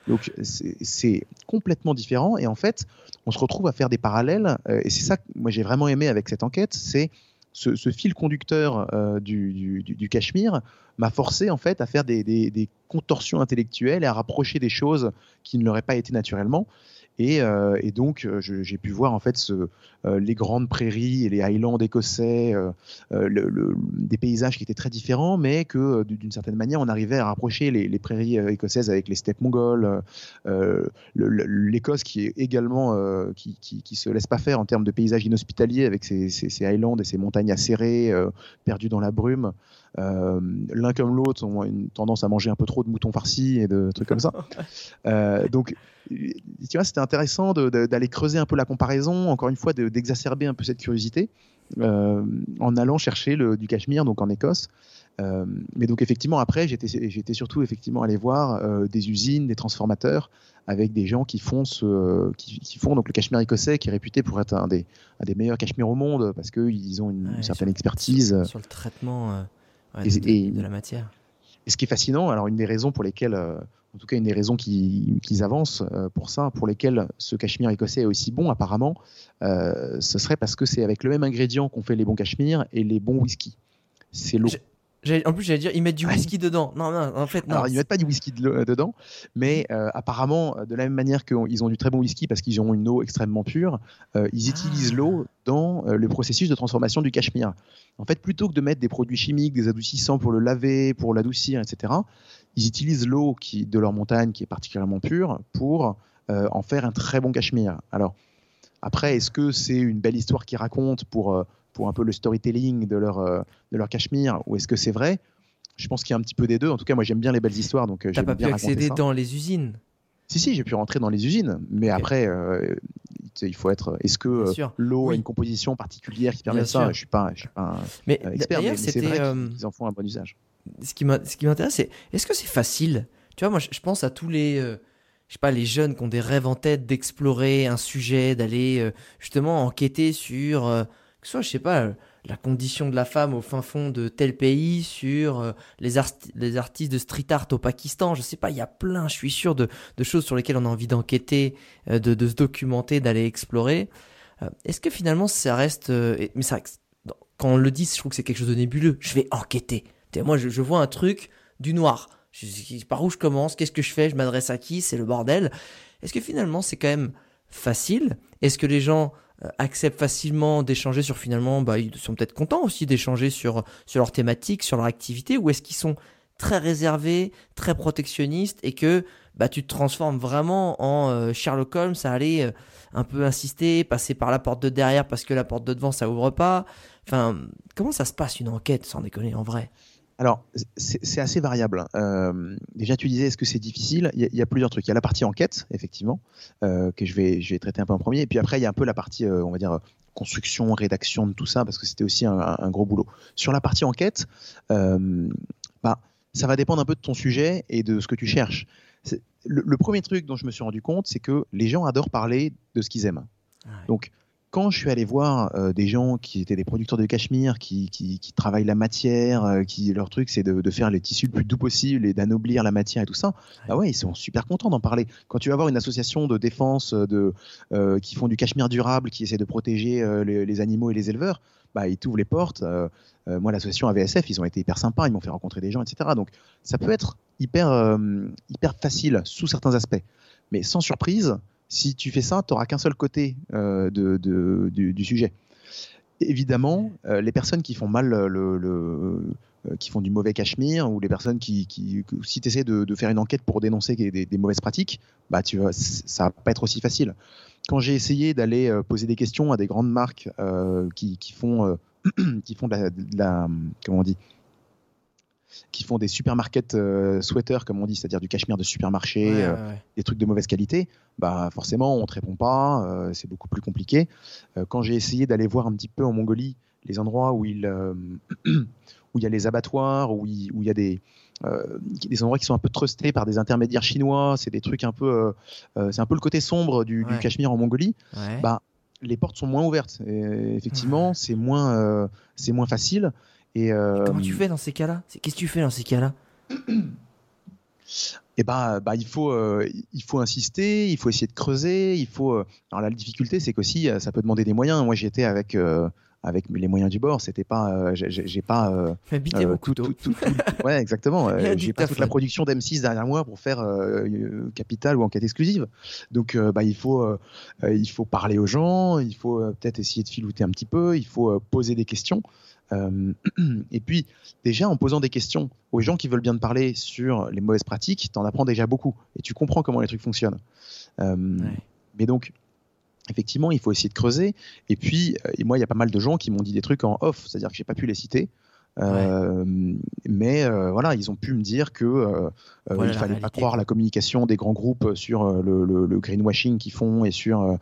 Donc c'est complètement différent. Et en fait, on se retrouve à faire des parallèles. Euh, et c'est ça que moi j'ai vraiment aimé avec cette enquête, c'est ce, fil conducteur euh, du, du, Cachemire m'a forcé en fait à faire des, des, contorsions intellectuelles et à rapprocher des choses qui ne l'auraient pas été naturellement. Euh, et, donc, euh, j'ai pu voir en fait euh, les grandes prairies et les highlands écossais, des paysages qui étaient très différents, mais que d'une certaine manière, on arrivait à rapprocher les, prairies écossaises avec les steppes mongoles, l'Écosse qui est également qui, qui, se laisse pas faire en termes de paysages inhospitaliers avec ses, highlands et ses montagnes acérées, perdues dans la brume. L'un comme l'autre ont une tendance à manger un peu trop de moutons farcis et de trucs comme ça. donc tu vois, c'était intéressant d'aller creuser un peu la comparaison, encore une fois, d'exacerber un peu cette curiosité euh, en allant chercher le, du Cachemire, donc en Écosse. Euh, mais donc effectivement après j'étais surtout effectivement allé voir euh, des usines, des transformateurs avec des gens qui font ce qui, font donc le cachemire écossais qui est réputé pour être un des, un des meilleurs cachemires au monde parce qu'ils ont une, certaine expertise sur, le traitement de, la matière. Et ce qui est fascinant, alors une des raisons pour lesquelles en tout cas une des raisons qu'ils avancent euh, pour ça, pour lesquelles ce cachemire écossais est aussi bon apparemment, euh, ce serait parce que c'est avec le même ingrédient qu'on fait les bons cachemires et les bons whisky. C'est l'eau. En plus, j'allais dire, ils mettent du Ah, whisky dedans. Non, non, en fait, non. Alors, ils mettent pas du whisky de euh, dedans, mais euh, apparemment, euh, de la même manière qu'ils ont du très bon whisky parce qu'ils ont une eau extrêmement pure, euh, ils utilisent Ah. l'eau dans euh, le processus de transformation du cachemire. En fait, plutôt que de mettre des produits chimiques, des adoucissants pour le laver, pour l'adoucir, etc., ils utilisent l'eau qui de leur montagne qui est particulièrement pure pour en faire un très bon cachemire. Alors, après, est-ce que c'est une belle histoire qu'ils racontent pour, pour un peu le storytelling de leur, euh, de leur cachemire, ou est-ce que c'est vrai? Je pense qu'il y a un petit peu des deux. En tout cas, moi, j'aime bien les belles histoires, donc euh, j'aime pas pu bien accéder ça. dans les usines, Si, si, j'ai pu rentrer dans les usines, mais après, euh, il- faut être. Est-ce que l'eau Oui. a une composition particulière qui permet Bien ça? sûr. Je suis pas, je suis pas un, mais expert, mais, c'est vrai euh, qu'ils en font un bon usage. ce qui m'intéresse, c'est est-ce que c'est facile? Tu vois, moi, je, je pense à tous les, euh, je sais pas, les jeunes qui ont des rêves en tête d'explorer un sujet, d'aller euh, justement enquêter sur, euh, que soit, je sais pas, euh, la condition de la femme au fin fond de tel pays, sur euh, les, les artistes de street art au Pakistan. Je sais pas, il y a plein, je suis sûr, de, de choses sur lesquelles on a envie d'enquêter, euh, de, de se documenter, d'aller explorer. Est-ce que finalement, ça reste, mais ça, quand on le dit, je trouve que c'est quelque chose de nébuleux. Je vais enquêter. Moi, je, vois un truc du noir. Je, par où je commence? Qu'est-ce que je fais? Je m'adresse à qui? C'est le bordel. Est-ce que finalement, c'est quand même facile? Est-ce que les gens acceptent facilement d'échanger sur finalement, bah, ils sont peut-être contents aussi d'échanger sur, sur leur thématique, sur leur activité, ou est-ce qu'ils sont très réservés, très protectionnistes, et que bah, tu te transformes vraiment en euh, Sherlock Holmes à aller euh, un peu insister, passer par la porte de derrière parce que la porte de devant ça ouvre pas. Enfin, comment ça se passe une enquête, sans déconner, en vrai? Alors, c'est assez variable. Euh, déjà, tu disais, est-ce que c'est difficile? Il y, a, il y a plusieurs trucs. Il y a la partie enquête, effectivement, euh, que je vais, je vais traiter un peu en premier. Et puis après, il y a un peu la partie, euh, on va dire, construction, rédaction de tout ça, parce que c'était aussi un, un gros boulot. Sur la partie enquête, bah, ça va dépendre un peu de ton sujet et de ce que tu cherches. Le, le premier truc dont je me suis rendu compte, c'est que les gens adorent parler de ce qu'ils aiment. Donc, quand je suis allé voir euh, des gens qui étaient des producteurs de cachemire, qui, qui, qui travaillent la matière, euh, qui leur truc c'est de, de faire les tissus le plus doux possible et d'anoblir la matière et tout ça, bah ouais, ils sont super contents d'en parler. Quand tu vas voir une association de défense euh, de, euh, qui font du cachemire durable, qui essaie de protéger les, les animaux et les éleveurs, bah, ils t'ouvrent les portes. Moi, l'association AVSF, ils ont été hyper sympas, ils m'ont fait rencontrer des gens, etc. Donc, ça peut être hyper, hyper facile sous certains aspects. Mais sans surprise, si tu fais ça, tu n'auras qu'un seul côté euh, du, sujet. Évidemment, euh, les personnes qui font mal euh, qui font du mauvais cachemire ou les personnes qui, si tu essaies de, faire une enquête pour dénoncer des, mauvaises pratiques, bah tu ça va pas être aussi facile. Quand j'ai essayé d'aller poser des questions à des grandes marques qui, font qui font de la, de la- comment on dit qui font des supermarkets euh, sweaters comme on dit, c'est-à-dire du cachemire de supermarché, Ouais, euh, ouais, des trucs de mauvaise qualité, bah forcément on te répond pas, euh, c'est beaucoup plus compliqué. Quand j'ai essayé d'aller voir un petit peu en Mongolie les endroits où il où il y a les abattoirs, où il, où il y a des euh, des endroits qui sont un peu trustés par des intermédiaires chinois, c'est des trucs un peu, euh, c'est un peu le côté sombre du. Cachemire en Mongolie. Ouais. Bah, les portes sont moins ouvertes. Et effectivement, c'est moins, euh, c'est moins facile. Et euh, Comment tu fais dans ces cas-là? Qu'est-ce que tu fais dans ces cas-là? Et bah, bah, il faut, euh, il faut insister, il faut essayer de creuser, il faut. euh, Alors la difficulté, c'est qu'aussi, ça peut demander des moyens. Moi, j'y étais avec euh, avec les moyens du bord. C'était pas, j'ai- pas. tout- tout- tout- ouais, exactement. J'ai pas toute la production d'M6 derrière moi pour faire Capital ou enquête exclusive. Donc, bah, il faut, il faut parler aux gens, il faut peut-être essayer de filouter un petit peu, il faut poser des questions. Euh, et puis, déjà, en posant des questions aux gens qui veulent bien te parler sur les mauvaises pratiques, t'en apprends déjà beaucoup et tu comprends comment les trucs fonctionnent. Euh, Ouais. Mais donc, effectivement, il faut essayer de creuser. Et puis, euh, et moi, il y a pas mal de gens qui m'ont dit des trucs en off, c'est-à-dire que j'ai pas pu les citer. Euh, Mais euh, voilà, ils ont pu me dire que euh, euh, Voilà il la fallait pas croire la communication des grands groupes sur le, le- le greenwashing qu'ils font et sur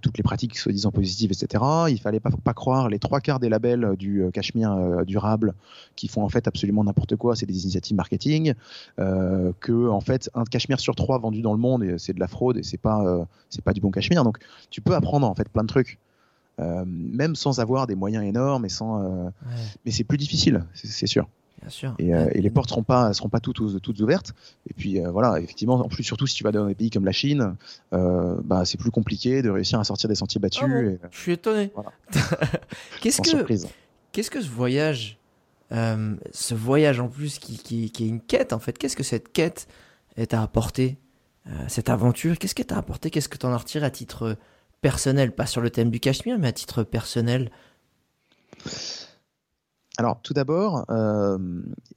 toutes les pratiques soi-disant positives, etc. Il fallait pas, pas croire les trois quarts des labels du cachemire durable qui font en fait absolument n'importe quoi, c'est des initiatives marketing. Que en fait un cachemire sur trois vendu dans le monde c'est de la fraude et c'est pas c'est pas du bon cachemire. Donc tu peux apprendre en fait plein de trucs. Euh, même sans avoir des moyens énormes et sans euh, Ouais, mais c'est plus difficile c'est sûr bien sûr. et, euh, et les portes seront pas seront pas toutes toutes ouvertes et puis euh, voilà effectivement en plus surtout si tu vas dans des pays comme la Chine euh, bah c'est plus compliqué de réussir à sortir des sentiers battus Ah bon et, Je suis étonné. Voilà. qu'est-ce que qu'est-ce que ce voyage ce voyage en plus qui, qui, qui est une quête en fait. Qu'est-ce que cette quête t'a apporté Cette aventure, qu'est-ce qu'elle t'a apporté Qu'est-ce que t'en as retiré à titre personnel Pas sur le thème du Cachemire, mais à titre personnel alors, tout d'abord, euh,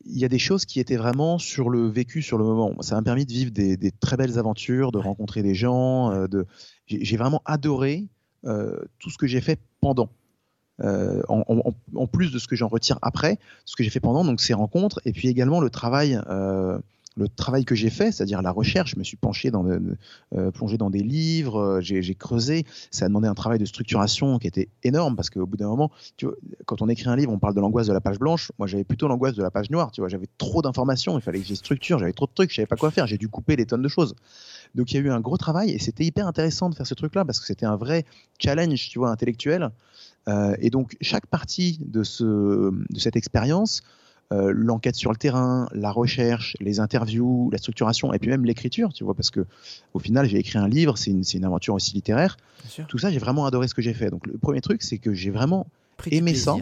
il y a des choses qui étaient vraiment sur le vécu, sur le moment. Ça m'a permis de vivre des, des, très belles aventures, de rencontrer des gens. Euh, de... J'ai vraiment adoré euh, tout ce que j'ai fait pendant. En, en, en, plus de ce que j'en retire après, ce que j'ai fait pendant, donc ces rencontres, et puis également le travail le travail que j'ai fait, c'est-à-dire la recherche, je me suis penché dans, euh, plongé dans des livres, euh, j'ai creusé. Ça a demandé un travail de structuration qui était énorme parce qu'au bout d'un moment, quand on écrit un livre, on parle de l'angoisse de la page blanche. Moi, j'avais plutôt l'angoisse de la page noire. Tu vois, j'avais trop d'informations, il fallait que j'ai structure, j'avais trop de trucs, je savais pas quoi faire. J'ai dû couper des tonnes de choses. Donc il y a eu un gros travail et c'était hyper intéressant de faire ce truc-là parce que c'était un vrai challenge, tu vois, intellectuel. Euh, et donc chaque partie de cette expérience euh, l'enquête sur le terrain, la recherche, les interviews, la structuration et puis même l'écriture, tu vois, parce que au final j'ai écrit un livre, c'est une, une, aventure aussi littéraire. Tout ça, j'ai vraiment adoré ce que j'ai fait. Donc le premier truc, c'est que j'ai vraiment Pris aimé ça.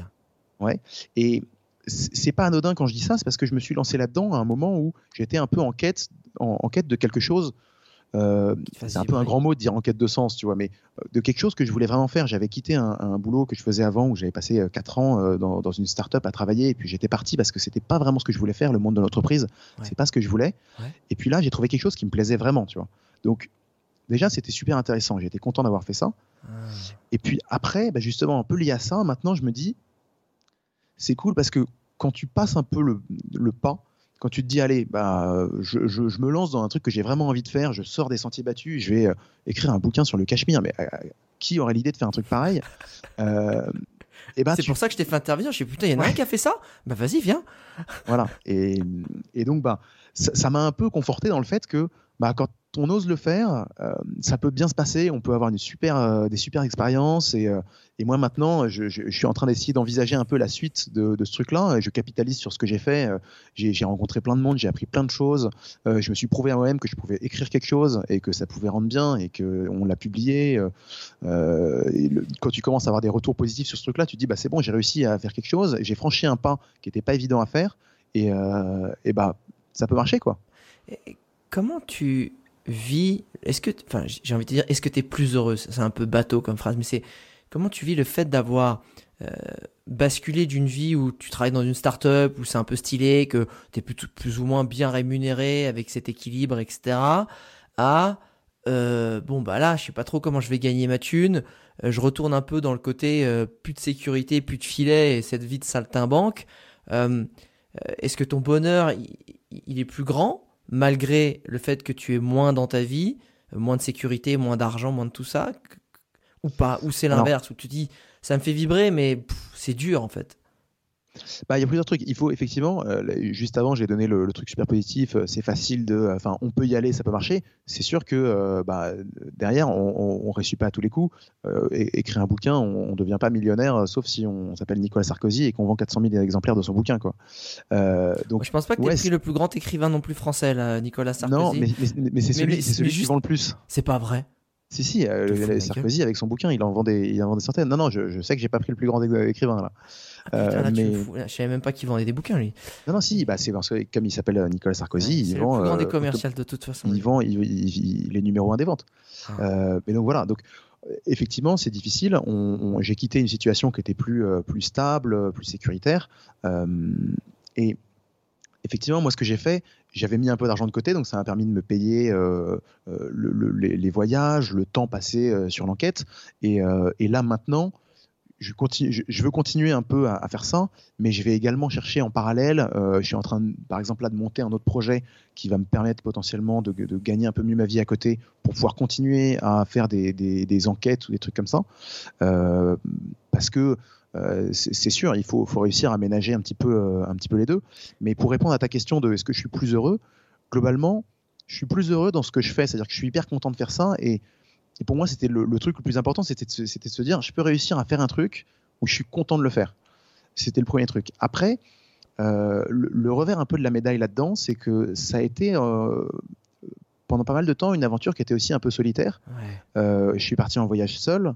Ouais. Et c'est pas anodin quand je dis ça, c'est parce que je me suis lancé là-dedans à un moment où j'étais un peu en quête, en, en quête de quelque chose euh, c'est un peu un grand mot de dire en quête de sens, tu vois, mais de quelque chose que je voulais vraiment faire. J'avais quitté un, un, boulot que je faisais avant où j'avais passé 4 ans euh, dans, dans, une start-up à travailler et puis j'étais parti parce que c'était pas vraiment ce que je voulais faire, le monde de l'entreprise, ouais. c'est pas ce que je voulais. Ouais. Et puis là, j'ai trouvé quelque chose qui me plaisait vraiment, tu vois. Donc, déjà, c'était super intéressant. J'étais content d'avoir fait ça. Ah. Et puis après, bah justement, un peu lié à ça, maintenant, je me dis, c'est cool parce que quand tu passes un peu le, le pas, quand tu te dis allez bah je, je, je me lance dans un truc que j'ai vraiment envie de faire je sors des sentiers battus je vais euh, écrire un bouquin sur le Cachemire mais euh, qui aurait l'idée de faire un truc pareil? Euh, et ben c'est tu... pour ça que je t'ai fait intervenir je sais putain il y en a ouais. un qui a fait ça? Bah vas-y viens. Voilà. Et, et donc bah ça m'a un peu conforté dans le fait que bah quand on ose le faire, euh, ça peut bien se passer. On peut avoir euh, des super expériences. Et, euh, moi maintenant, je, suis en train d'essayer d'envisager un peu la suite de, ce truc-là. Je capitalise sur ce que j'ai fait. J'ai rencontré plein de monde, j'ai appris plein de choses. je me suis prouvé à moi-même que je pouvais écrire quelque chose et que ça pouvait rendre bien et que on l'a publié. quand tu commences à avoir des retours positifs sur ce truc-là, tu te dis bah c'est bon, j'ai réussi à faire quelque chose. J'ai franchi un pas qui n'était pas évident à faire. Et, et bah ça peut marcher quoi. Comment tu vis Est-ce que, enfin, j'ai envie de te dire, est-ce que tu es plus heureuse? C'est un peu bateau comme phrase, mais c'est comment tu vis le fait d'avoir euh, basculé d'une vie où tu travailles dans une start-up, où c'est un peu stylé, que tu es plus, ou moins bien rémunéré avec cet équilibre, etc., à euh, bon, bah là, je sais pas trop comment je vais gagner ma thune. Euh, je retourne un peu dans le côté euh, plus de sécurité, plus de filet et cette vie de saltimbanque. Euh, est-ce que ton bonheur, il est plus grand malgré le fait que tu aies moins dans ta vie, moins de sécurité, moins d'argent, moins de tout ça, ou pas, ou c'est l'inverse, où tu dis ça me fait vibrer, mais c'est dur en fait. Bah, il y a plusieurs trucs. Il faut effectivement, euh, juste avant, j'ai donné le, le, truc super positif. Euh, c'est facile de, enfin, on peut y aller, ça peut marcher. C'est sûr que euh, bah, derrière, on, on réussit pas à tous les coups. Euh, écrire un bouquin, on, on devient pas millionnaire, euh, sauf si on, s'appelle Nicolas Sarkozy et qu'on vend 400 000 exemplaires de son bouquin, quoi. donc, je pense pas que ouais, pris le plus grand écrivain non plus français, là, Nicolas Sarkozy. Non, mais, mais, mais c'est celui, celui qui vend le plus. C'est pas vrai. Si, si, euh, Sarkozy, avec son bouquin, il en vend des, il en vend des centaines. Non, non, je, je sais que j'ai pas pris le plus grand écrivain, là. Ah, putain, là, mais... Je savais même pas qu'il vendait des bouquins, lui. Non, non, si, bah, c'est parce que comme il s'appelle Nicolas Sarkozy, il vend. C'est le plus grand des commerciaux, de toute façon. Il vend, il, il, il est numéro un des ventes. Ah. Euh, mais donc voilà, donc effectivement, c'est difficile. J'ai quitté une situation qui était plus, euh, plus stable, plus sécuritaire. Euh, et effectivement, moi, ce que j'ai fait, j'avais mis un peu d'argent de côté, donc ça m'a permis de me payer euh, le, le, les, voyages, le temps passé euh, sur l'enquête. Et, euh, et, là, maintenant, je, veux continuer un peu à, faire ça, mais je vais également chercher en parallèle. je suis en train, par exemple, là, de monter un autre projet qui va me permettre potentiellement de, gagner un peu mieux ma vie à côté pour pouvoir continuer à faire des, enquêtes ou des trucs comme ça. parce que euh, c'est sûr, il faut, réussir à ménager un petit, peu, euh, un petit peu les deux. Mais pour répondre à ta question de est-ce que je suis plus heureux, globalement, je suis plus heureux dans ce que je fais. C'est-à-dire que je suis hyper content de faire ça. Et, et pour moi, c'était le, le, truc le plus important, c'était de, de, se dire, je peux réussir à faire un truc où je suis content de le faire. C'était le premier truc. Après, euh, le, le, revers un peu de la médaille là-dedans, c'est que ça a été euh, pendant pas mal de temps une aventure qui était aussi un peu solitaire. Ouais. Euh, je suis parti en voyage seul.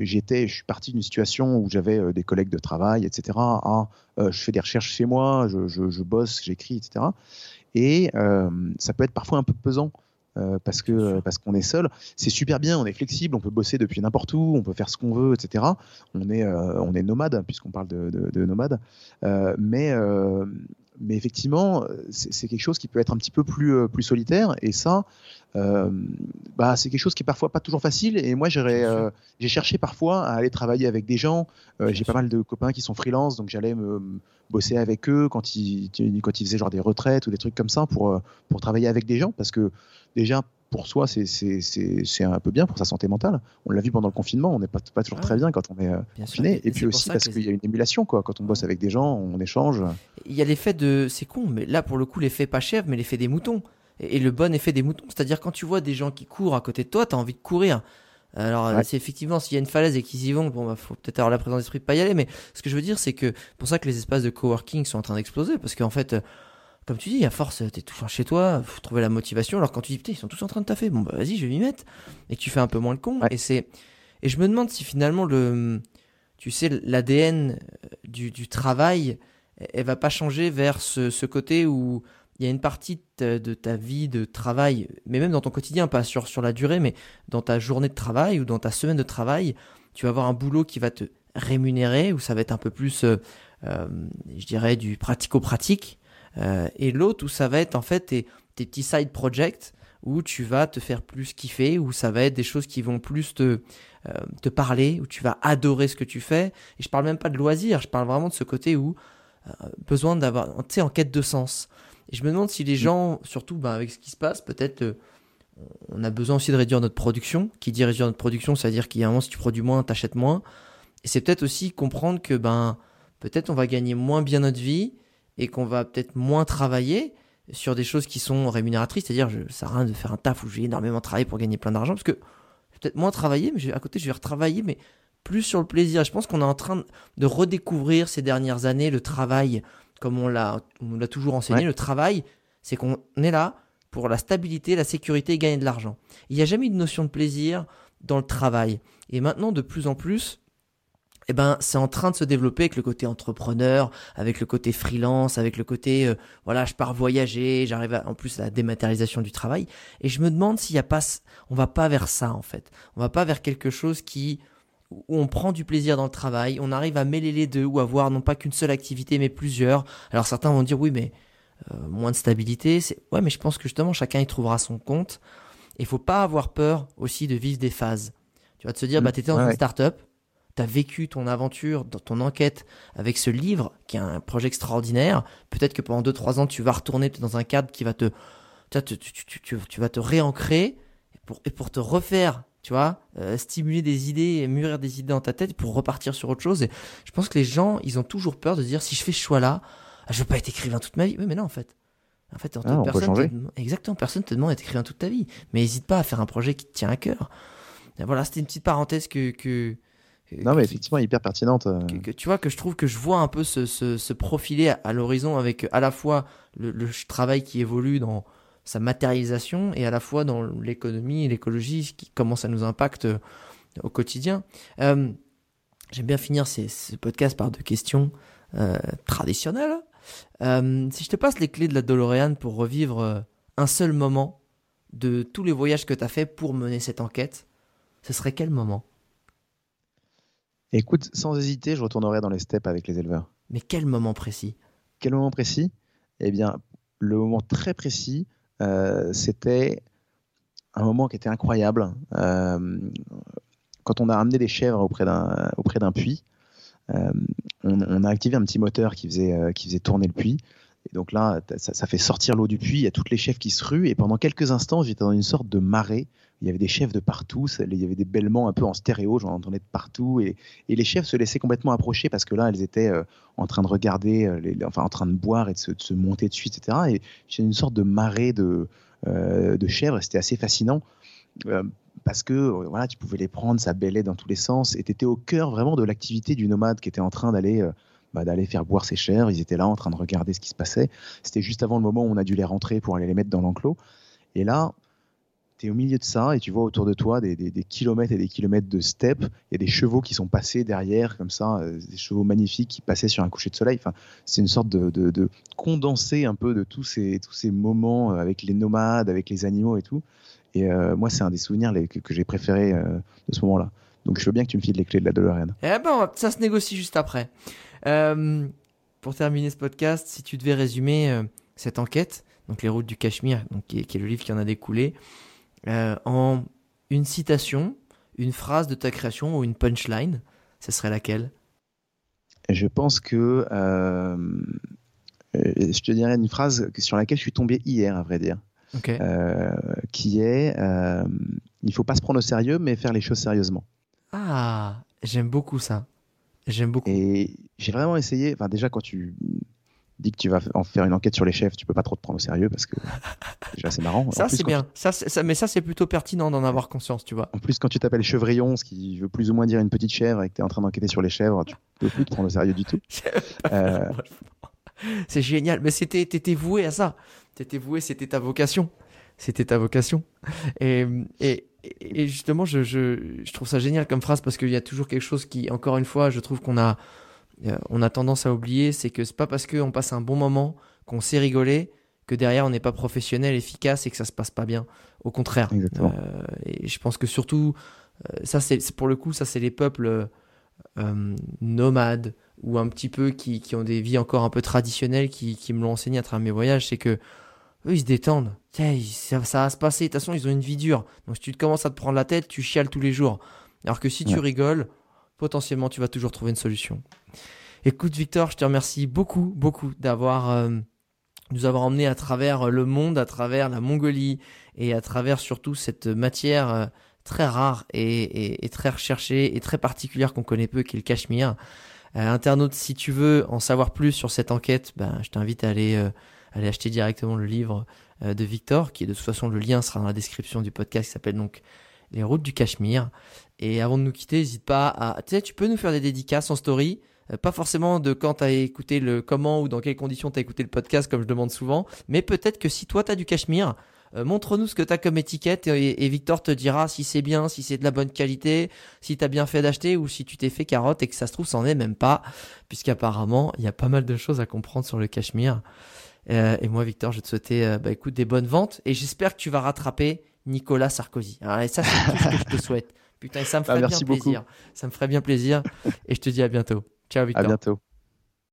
j'étais, je suis parti d'une situation où j'avais des collègues de travail, etc. Je fais des recherches chez moi, je, je, je bosse, j'écris, etc. Et ça peut être parfois un peu pesant. Euh, parce que parce qu'on est seul, c'est super bien, on est flexible, on peut bosser depuis n'importe où, on peut faire ce qu'on veut, etc. On est euh, on est nomade puisqu'on parle de, de, de nomade, Euh, mais euh, mais effectivement, c'est quelque chose qui peut être un petit peu plus euh, plus solitaire. Et ça, euh, bah c'est quelque chose qui est parfois pas toujours facile. Et moi, euh, j'ai cherché parfois à aller travailler avec des gens. Euh, j'ai pas mal de copains qui sont freelance, donc j'allais me bosser avec eux quand ils quand ils faisaient genre des retraites ou des trucs comme ça pour pour travailler avec des gens parce que déjà pour soi c'est c'est c'est c'est un peu bien pour sa santé mentale. On l'a vu pendant le confinement, on n'est pas pas toujours Ouais. très bien quand on est sûr. Et, puis aussi parce qu'il y a une émulation quoi. Quand on bosse avec des gens, on échange. Il y a l'effet de. C'est con, mais là, pour le coup, l'effet pas chèvre, mais l'effet des moutons. Et, et le bon effet des moutons. C'est-à-dire, quand tu vois des gens qui courent à côté de toi, t'as envie de courir. Alors, euh, Ouais. c'est effectivement, s'il y a une falaise et qu'ils y vont, bon, bah, faut peut-être avoir la présence d'esprit de pas y aller. Mais ce que je veux dire, c'est que pour ça que les espaces de coworking sont en train d'exploser. Parce qu'en fait, euh, comme tu dis, à force, t'es tout chez toi, faut trouver la motivation. Alors, quand tu dis, putain, ils sont tous en train de taffer, bon, bah, vas-y, je vais m'y mettre. Et tu fais un peu moins le con. Ouais. Et c'est. Et je me demande si finalement, le. Tu sais, l'ADN du, du travail, elle va pas changer vers ce, ce côté où il y a une partie de ta, vie de travail, mais même dans ton quotidien, pas sur, sur la durée, mais dans ta journée de travail ou dans ta semaine de travail, tu vas avoir un boulot qui va te rémunérer, où ça va être un peu plus, euh, euh, je dirais, du pratico-pratique, euh, et l'autre où ça va être en fait tes, tes petits side projects, où tu vas te faire plus kiffer, où ça va être des choses qui vont plus te, te parler, où tu vas adorer ce que tu fais. Et je parle même pas de loisirs, je parle vraiment de ce côté où besoin d'avoir, tu sais, en quête de sens. Et je me demande si les gens, surtout ben, avec ce qui se passe, peut-être euh, on a besoin aussi de réduire notre production. Qui dit réduire notre production, c'est-à-dire qu'il y a un moment, si tu produis moins, t'achètes moins. Et c'est peut-être aussi comprendre que ben peut-être on va gagner moins bien notre vie et qu'on va peut-être moins travailler sur des choses qui sont rémunératrices, c'est-à-dire ça sert à rien de faire un taf où je vais énormément travailler pour gagner plein d'argent, parce que je vais peut-être moins travailler, mais je- à côté je vais retravailler, mais plus sur le plaisir. Je pense qu'on est en train de redécouvrir ces dernières années le travail, comme on l'a toujours enseigné. Ouais. Le travail, c'est qu'on est là pour la stabilité, la sécurité et gagner de l'argent. Il n'y a jamais eu de notion de plaisir dans le travail. Et maintenant, de plus en plus, eh ben, c'est en train de se développer avec le côté entrepreneur, avec le côté freelance, avec le côté, euh, voilà, je pars voyager, j'arrive en plus à la dématérialisation du travail. Et je me demande s'il y a pas, on va pas vers ça, en fait. On va pas vers quelque chose qui, où on prend du plaisir dans le travail, on arrive à mêler les deux ou avoir non pas qu'une seule activité, mais plusieurs. Alors certains vont dire, oui, mais euh, moins de stabilité. C'est... Ouais, mais je pense que justement, chacun y trouvera son compte. Et il faut pas avoir peur aussi de vivre des phases. Tu vas te se dire, Mm. bah, tu étais dans Ouais, une start-up, tu as vécu ton aventure, dans ton enquête avec ce livre, qui est un projet extraordinaire. Peut-être que pendant 2-3 ans, tu vas retourner dans un cadre qui va te. Tu, tu, tu, tu, tu- tu vas te réancrer et pour, et pour te refaire, tu vois, euh, stimuler des idées et mûrir des idées dans ta tête pour repartir sur autre chose. Et je pense que les gens, ils ont toujours peur de se dire si je fais ce choix-là, je veux pas être écrivain toute ma vie. Oui, mais non, en fait. En fait, en Ah, on peut personne te exactement, personne te demande d'être écrivain toute ta vie. Mais n'hésite pas à faire un projet qui te tient à cœur. Et voilà, c'était une petite parenthèse que. que que- Non, mais qui- effectivement, hyper pertinente. euh. que, que tu vois que je trouve que je vois un peu se, se, se profiler à, à l'horizon avec à la fois le, le travail qui évolue dans sa matérialisation et à la fois dans l'économie et l'écologie qui commence à nous impacter euh, au quotidien. Euh, J'aime bien finir ces, ce podcast par deux questions euh, traditionnelles. Euh, si je te passe les clés de la DeLorean pour revivre un seul moment de tous les voyages que tu as fait pour mener cette enquête, ce serait quel moment? Écoute, sans hésiter, je retournerai dans les steppes avec les éleveurs. Mais quel moment précis? Quel moment précis? Eh bien, le moment très précis, c'était un moment qui était incroyable. Euh, quand on a amené des chèvres auprès d'un auprès d'un puits, euh, on, a activé un petit moteur qui faisait, euh, qui faisait tourner le puits. Et donc là, ça, ça fait sortir l'eau du puits, il y a toutes les chèvres qui se ruent, et pendant quelques instants, j'étais dans une sorte de marée. Il y avait des chèvres de partout, il y avait des bêlements un peu en stéréo, j'en entendais de partout, et, les chèvres se laissaient complètement approcher parce que là, elles étaient euh, en train de regarder, euh, les, enfin en train de boire et de se, de se monter dessus, etc. Et j'ai une sorte de marée de, euh, de chèvres, c'était assez fascinant. Euh, parce que voilà, tu pouvais les prendre, ça bêlait dans tous les sens, et tu étais au cœur vraiment de l'activité du nomade qui était en train d'aller bah, d'aller faire boire ses chèvres. Ils étaient là en train de regarder ce qui se passait. C'était juste avant le moment où on a dû les rentrer pour aller les mettre dans l'enclos. Et là, tu es au milieu de ça et tu vois autour de toi des, des, kilomètres et des kilomètres de steppes. Il y a des chevaux qui sont passés derrière, comme ça, euh, des chevaux magnifiques qui passaient sur un coucher de soleil. Enfin, c'est une sorte de, de, de, condensé un peu de tous ces, tous ces moments euh, avec les nomades, avec les animaux et tout. Et euh, moi, c'est un des souvenirs que, j'ai préféré de ce moment-là. Donc je veux bien que tu me files les clés de la DeLorean. Eh ben, ça se négocie juste après. Pour terminer ce podcast, si tu devais résumer cette enquête, donc les routes du Cachemire, donc qui est le livre qui en a découlé, euh, en une citation, une phrase de ta création ou une punchline, ce serait laquelle? Je pense que euh, je te dirais une phrase sur laquelle je suis tombé hier, à vrai dire, euh, qui est il faut pas se prendre au sérieux, mais faire les choses sérieusement. Ah, j'aime beaucoup ça. J'aime beaucoup. Et j'ai vraiment essayé. Enfin, déjà quand tu dis que tu vas en faire une enquête sur les chefs, tu peux pas trop te prendre au sérieux parce que déjà c'est marrant. Ça, c'est bien. Ça, ça, mais ça, c'est plutôt pertinent d'en avoir conscience, tu vois. En plus, quand tu t'appelles Chevrillon, ce qui veut plus ou moins dire une petite chèvre, et que tu es en train d'enquêter sur les chèvres, tu peux plus te prendre au sérieux du tout. Euh, C'est génial. Mais c'était, t'étais voué à ça. T'étais voué, c'était ta vocation. C'était ta vocation. Et, et, et justement, je, je, je trouve ça génial comme phrase parce qu'il y a toujours quelque chose qui, encore une fois, je trouve qu'on a, on a tendance à oublier, c'est que c'est pas parce qu'on passe un bon moment, qu'on sait rigoler, que derrière on n'est pas professionnel, efficace et que ça se passe pas bien. Au contraire. Exactement. Euh, et je pense que surtout, euh, ça c'est pour le coup, ça c'est les peuples euh, nomades ou un petit peu qui, qui ont des vies encore un peu traditionnelles qui, qui me l'ont enseigné à travers mes voyages, c'est que eux ils se détendent. Ils- ça, ça va se passer. De toute façon, ils ont une vie dure. Donc si tu te commences à te prendre la tête, tu chiales tous les jours. Alors que si tu rigoles, potentiellement tu vas toujours trouver une solution. Écoute Victor, je te remercie beaucoup, beaucoup d'avoir euh, nous avoir emmené à travers le monde, à travers la Mongolie et à travers surtout cette matière euh, très rare et, et- et très recherchée et très particulière qu'on connaît peu, qui est le Cachemire. Euh, internaute, si tu veux en savoir plus sur cette enquête, ben, je t'invite à aller, euh, aller acheter directement le livre euh, de Victor, qui est de toute façon le lien sera dans la description du podcast, qui s'appelle donc Les routes du Cachemire. Et avant de nous quitter, n'hésite pas à, tu sais, tu peux nous faire des dédicaces en story. Euh, Pas forcément de quand tu as écouté le comment ou dans quelles conditions tu as écouté le podcast, comme je demande souvent, mais peut-être que si toi tu as du Cachemire, euh, montre-nous ce que tu as comme étiquette et, Victor te dira si c'est bien, si c'est de la bonne qualité, si tu as bien fait d'acheter ou si tu t'es fait carotte et que ça se trouve, c'en est même pas, puisqu'apparemment, il y a pas mal de choses à comprendre sur le Cachemire. Euh, et moi, Victor, je te souhaiter euh, bah, écoute, des bonnes ventes et j'espère que tu vas rattraper Nicolas Sarkozy. Alors, et ça, c'est tout ce que je te souhaite. Putain, et ça me Ah, ferait bien beaucoup. plaisir. Ça me ferait bien plaisir et je te dis à bientôt. Ciao, Victor. à bientôt.